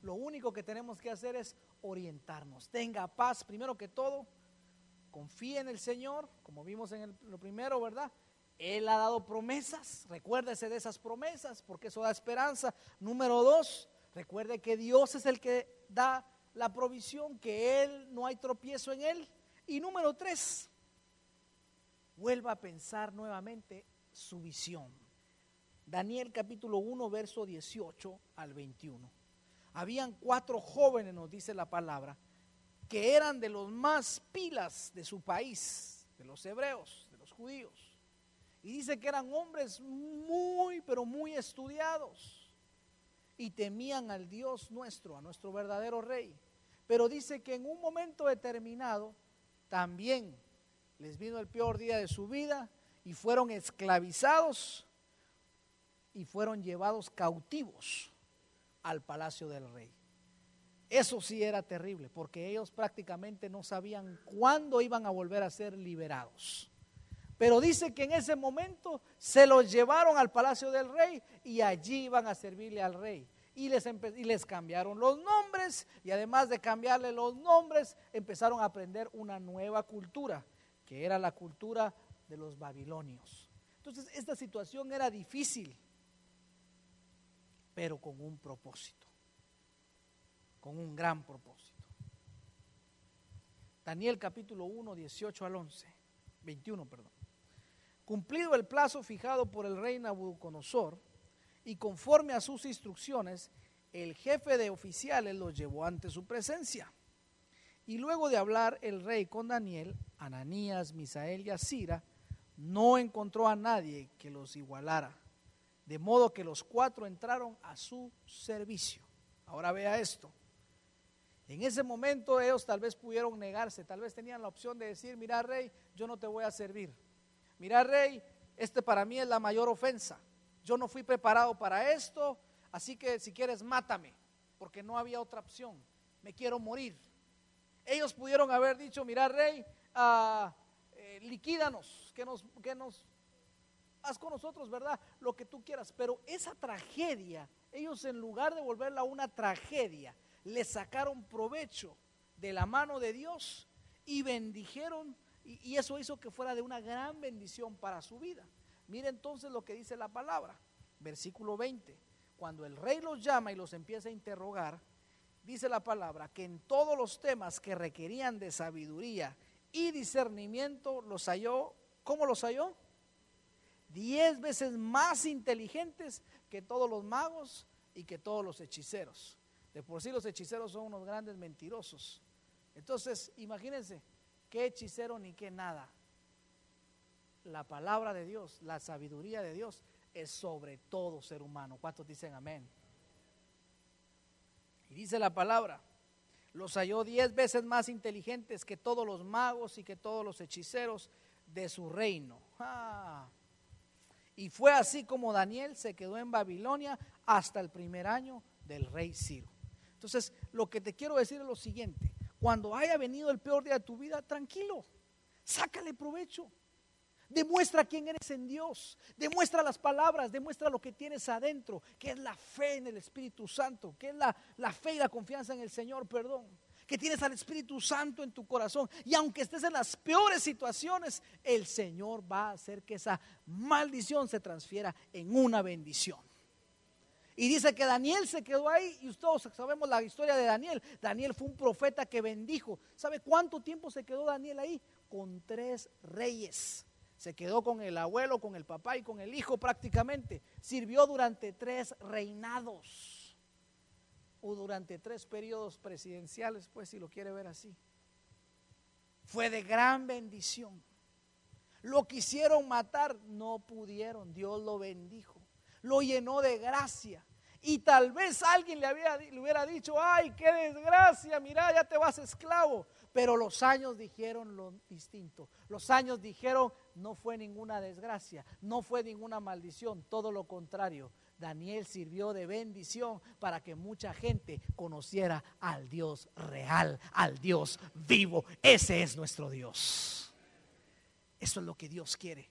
lo único que tenemos que hacer es orientarnos. Tenga paz, primero que todo, confíe en el Señor, como vimos en lo primero, ¿verdad? Él ha dado promesas, recuérdese de esas promesas, porque eso da esperanza. Número dos, recuerde que Dios es el que da la provisión, que Él no hay tropiezo en Él. Y número tres, vuelva a pensar nuevamente su visión. Daniel capítulo 1, verso 18 al 21. Habían cuatro jóvenes, nos dice la palabra, que eran de los más pilas de su país, de los hebreos, de los judíos. Y dice que eran hombres muy, pero muy estudiados. Y temían al Dios nuestro, a nuestro verdadero rey. Pero dice que en un momento determinado también les vino el peor día de su vida y fueron esclavizados y fueron llevados cautivos al palacio del rey. Eso sí era terrible, porque ellos prácticamente no sabían cuándo iban a volver a ser liberados. Pero dice que en ese momento se los llevaron al palacio del rey y allí iban a servirle al rey. Y les, y les cambiaron los nombres y además de cambiarle los nombres, empezaron a aprender una nueva cultura, que era la cultura de los babilonios. Entonces esta situación era difícil, pero con un propósito, con un gran propósito. Daniel capítulo 1, 18 al 11, 21, perdón. Cumplido el plazo fijado por el rey Nabucodonosor y conforme a sus instrucciones, el jefe de oficiales los llevó ante su presencia. Y luego de hablar el rey con Daniel, Ananías, Misael y Asira, no encontró a nadie que los igualara. De modo que los cuatro entraron a su servicio. Ahora vea esto. En ese momento ellos tal vez pudieron negarse, tal vez tenían la opción de decir, mira rey, yo no te voy a servir mira rey, este para mí es la mayor ofensa. Yo no fui preparado para esto, así que si quieres mátame, porque no había otra opción. Me quiero morir. Ellos pudieron haber dicho, mira rey, uh, eh, liquídanos, que nos, que nos, haz con nosotros, ¿verdad? Lo que tú quieras. Pero esa tragedia, ellos en lugar de volverla una tragedia, le sacaron provecho de la mano de Dios y bendijeron y, eso hizo que fuera de una gran bendición para su vida. Mire entonces lo que dice la palabra, versículo 20. Cuando el rey los llama y los empieza a interrogar, dice la palabra que en todos los temas que requerían de sabiduría y discernimiento los halló, ¿cómo los halló? Diez veces más inteligentes que todos los magos y que todos los hechiceros. Por sí los hechiceros son unos grandes mentirosos. Entonces, imagínense, qué hechicero ni qué nada. La palabra de Dios, la sabiduría de Dios es sobre todo ser humano. ¿Cuántos dicen amén? Y dice la palabra, los halló diez veces más inteligentes que todos los magos y que todos los hechiceros de su reino. Ah. Y fue así como Daniel se quedó en Babilonia hasta el primer año del rey Ciro. Entonces, lo que te quiero decir es lo siguiente. Cuando haya venido el peor día de tu vida, tranquilo, sácale provecho. Demuestra quién eres en Dios. Demuestra las palabras, demuestra lo que tienes adentro, que es la fe en el Espíritu Santo, que es la, la fe y la confianza en el Señor, perdón. Que tienes al Espíritu Santo en tu corazón. Y aunque estés en las peores situaciones, el Señor va a hacer que esa maldición se transfiera en una bendición. Y dice que Daniel se quedó ahí y todos sabemos la historia de Daniel. Daniel fue un profeta que bendijo. ¿Sabe cuánto tiempo se quedó Daniel ahí? Con tres reyes. Se quedó con el abuelo, con el papá y con el hijo prácticamente. Sirvió durante tres reinados. O durante tres periodos presidenciales, pues si lo quiere ver así. Fue de gran bendición. Lo quisieron matar, no pudieron. Dios lo bendijo. Lo llenó de gracia. Y tal vez alguien le, había, le hubiera dicho, ay, qué desgracia, mira, ya te vas esclavo. Pero los años dijeron lo distinto. Los años dijeron, no fue ninguna desgracia, no fue ninguna maldición, todo lo contrario. Daniel sirvió de bendición para que mucha gente conociera al Dios real, al Dios vivo. Ese es nuestro Dios. Eso es lo que Dios quiere.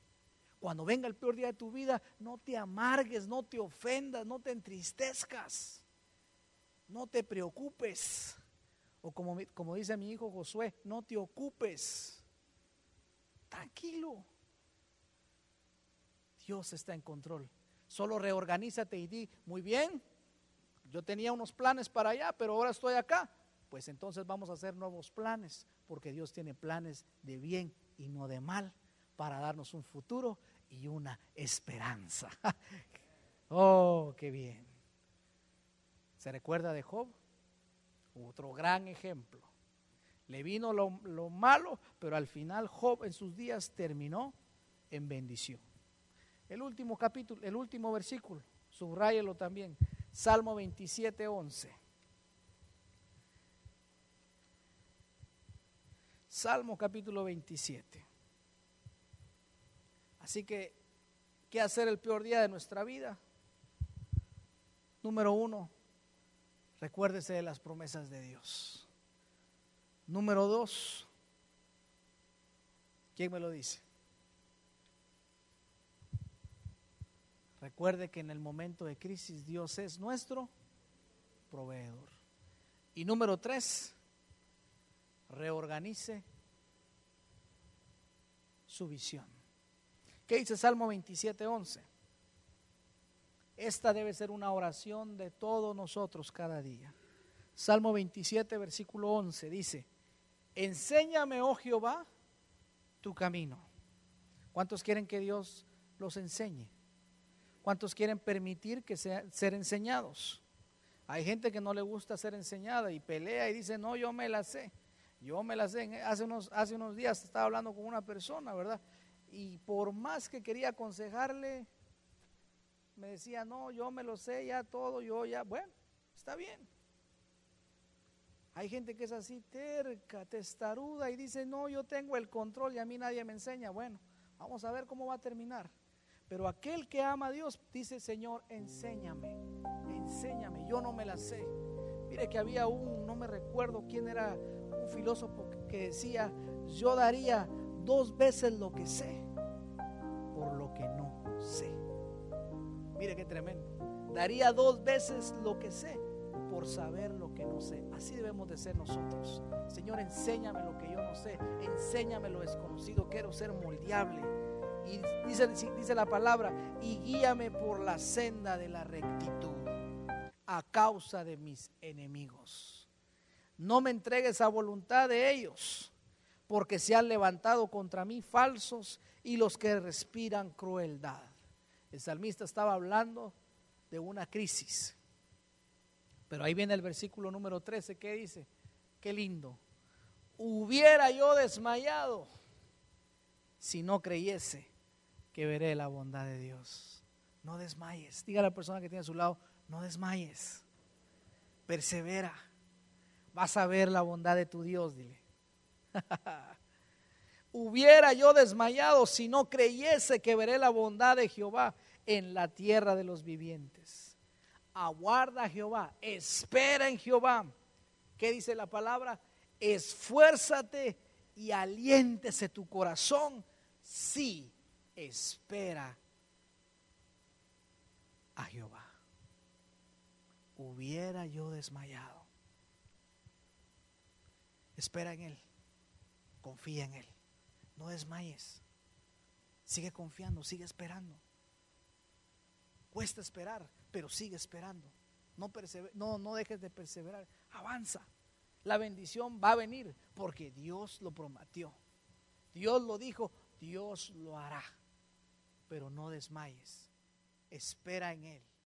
Cuando venga el peor día de tu vida, no te amargues, no te ofendas, no te entristezcas, no te preocupes. O como, como dice mi hijo Josué, no te ocupes. Tranquilo. Dios está en control. Solo reorganízate y di, muy bien, yo tenía unos planes para allá, pero ahora estoy acá. Pues entonces vamos a hacer nuevos planes, porque Dios tiene planes de bien y no de mal para darnos un futuro y una esperanza. oh, qué bien. ¿Se recuerda de Job? Otro gran ejemplo. Le vino lo, lo, malo, pero al final Job en sus días terminó en bendición. El último capítulo, el último versículo, subrayelo también. Salmo 27, 11. Salmo capítulo 27. Así que, ¿qué hacer el peor día de nuestra vida? Número uno, recuérdese de las promesas de Dios. Número dos, ¿quién me lo dice? Recuerde que en el momento de crisis Dios es nuestro proveedor. Y número tres, reorganice su visión. ¿Qué dice Salmo 27, 11? Esta debe ser una oración de todos nosotros cada día. Salmo 27, versículo 11 dice, enséñame, oh Jehová, tu camino. ¿Cuántos quieren que Dios los enseñe? ¿Cuántos quieren permitir que sean ser enseñados? Hay gente que no le gusta ser enseñada y pelea y dice, no, yo me la sé. Yo me la sé. Hace unos, hace unos días estaba hablando con una persona, ¿verdad? Y por más que quería aconsejarle, me decía, no, yo me lo sé ya todo, yo ya, bueno, está bien. Hay gente que es así terca, testaruda y dice, no, yo tengo el control y a mí nadie me enseña. Bueno, vamos a ver cómo va a terminar. Pero aquel que ama a Dios dice, Señor, enséñame, enséñame, yo no me la sé. Mire que había un, no me recuerdo quién era, un filósofo que decía, yo daría dos veces lo que sé por lo que no sé. Mire qué tremendo. Daría dos veces lo que sé por saber lo que no sé. Así debemos de ser nosotros. Señor, enséñame lo que yo no sé. Enséñame lo desconocido. Quiero ser moldeable. Y dice, dice la palabra, y guíame por la senda de la rectitud a causa de mis enemigos. No me entregues a voluntad de ellos porque se han levantado contra mí falsos y los que respiran crueldad. El salmista estaba hablando de una crisis Pero ahí viene el versículo número 13, ¿qué dice? Qué lindo. Hubiera yo desmayado si no creyese que veré la bondad de Dios. No desmayes. Diga a la persona que tiene a su lado, no desmayes. Persevera. Vas a ver la bondad de tu Dios, dile. Hubiera yo desmayado si no creyese que veré la bondad de Jehová en la tierra de los vivientes. Aguarda a Jehová, espera en Jehová. ¿Qué dice la palabra? Esfuérzate y aliéntese tu corazón si espera a Jehová. Hubiera yo desmayado. Espera en Él. Confía en Él. No desmayes. Sigue confiando, sigue esperando. Cuesta esperar, pero sigue esperando. No, no, dejes de perseverar. Avanza. La bendición va a venir porque Dios lo prometió. Dios lo dijo, Dios lo hará. Pero no desmayes. Espera en Él.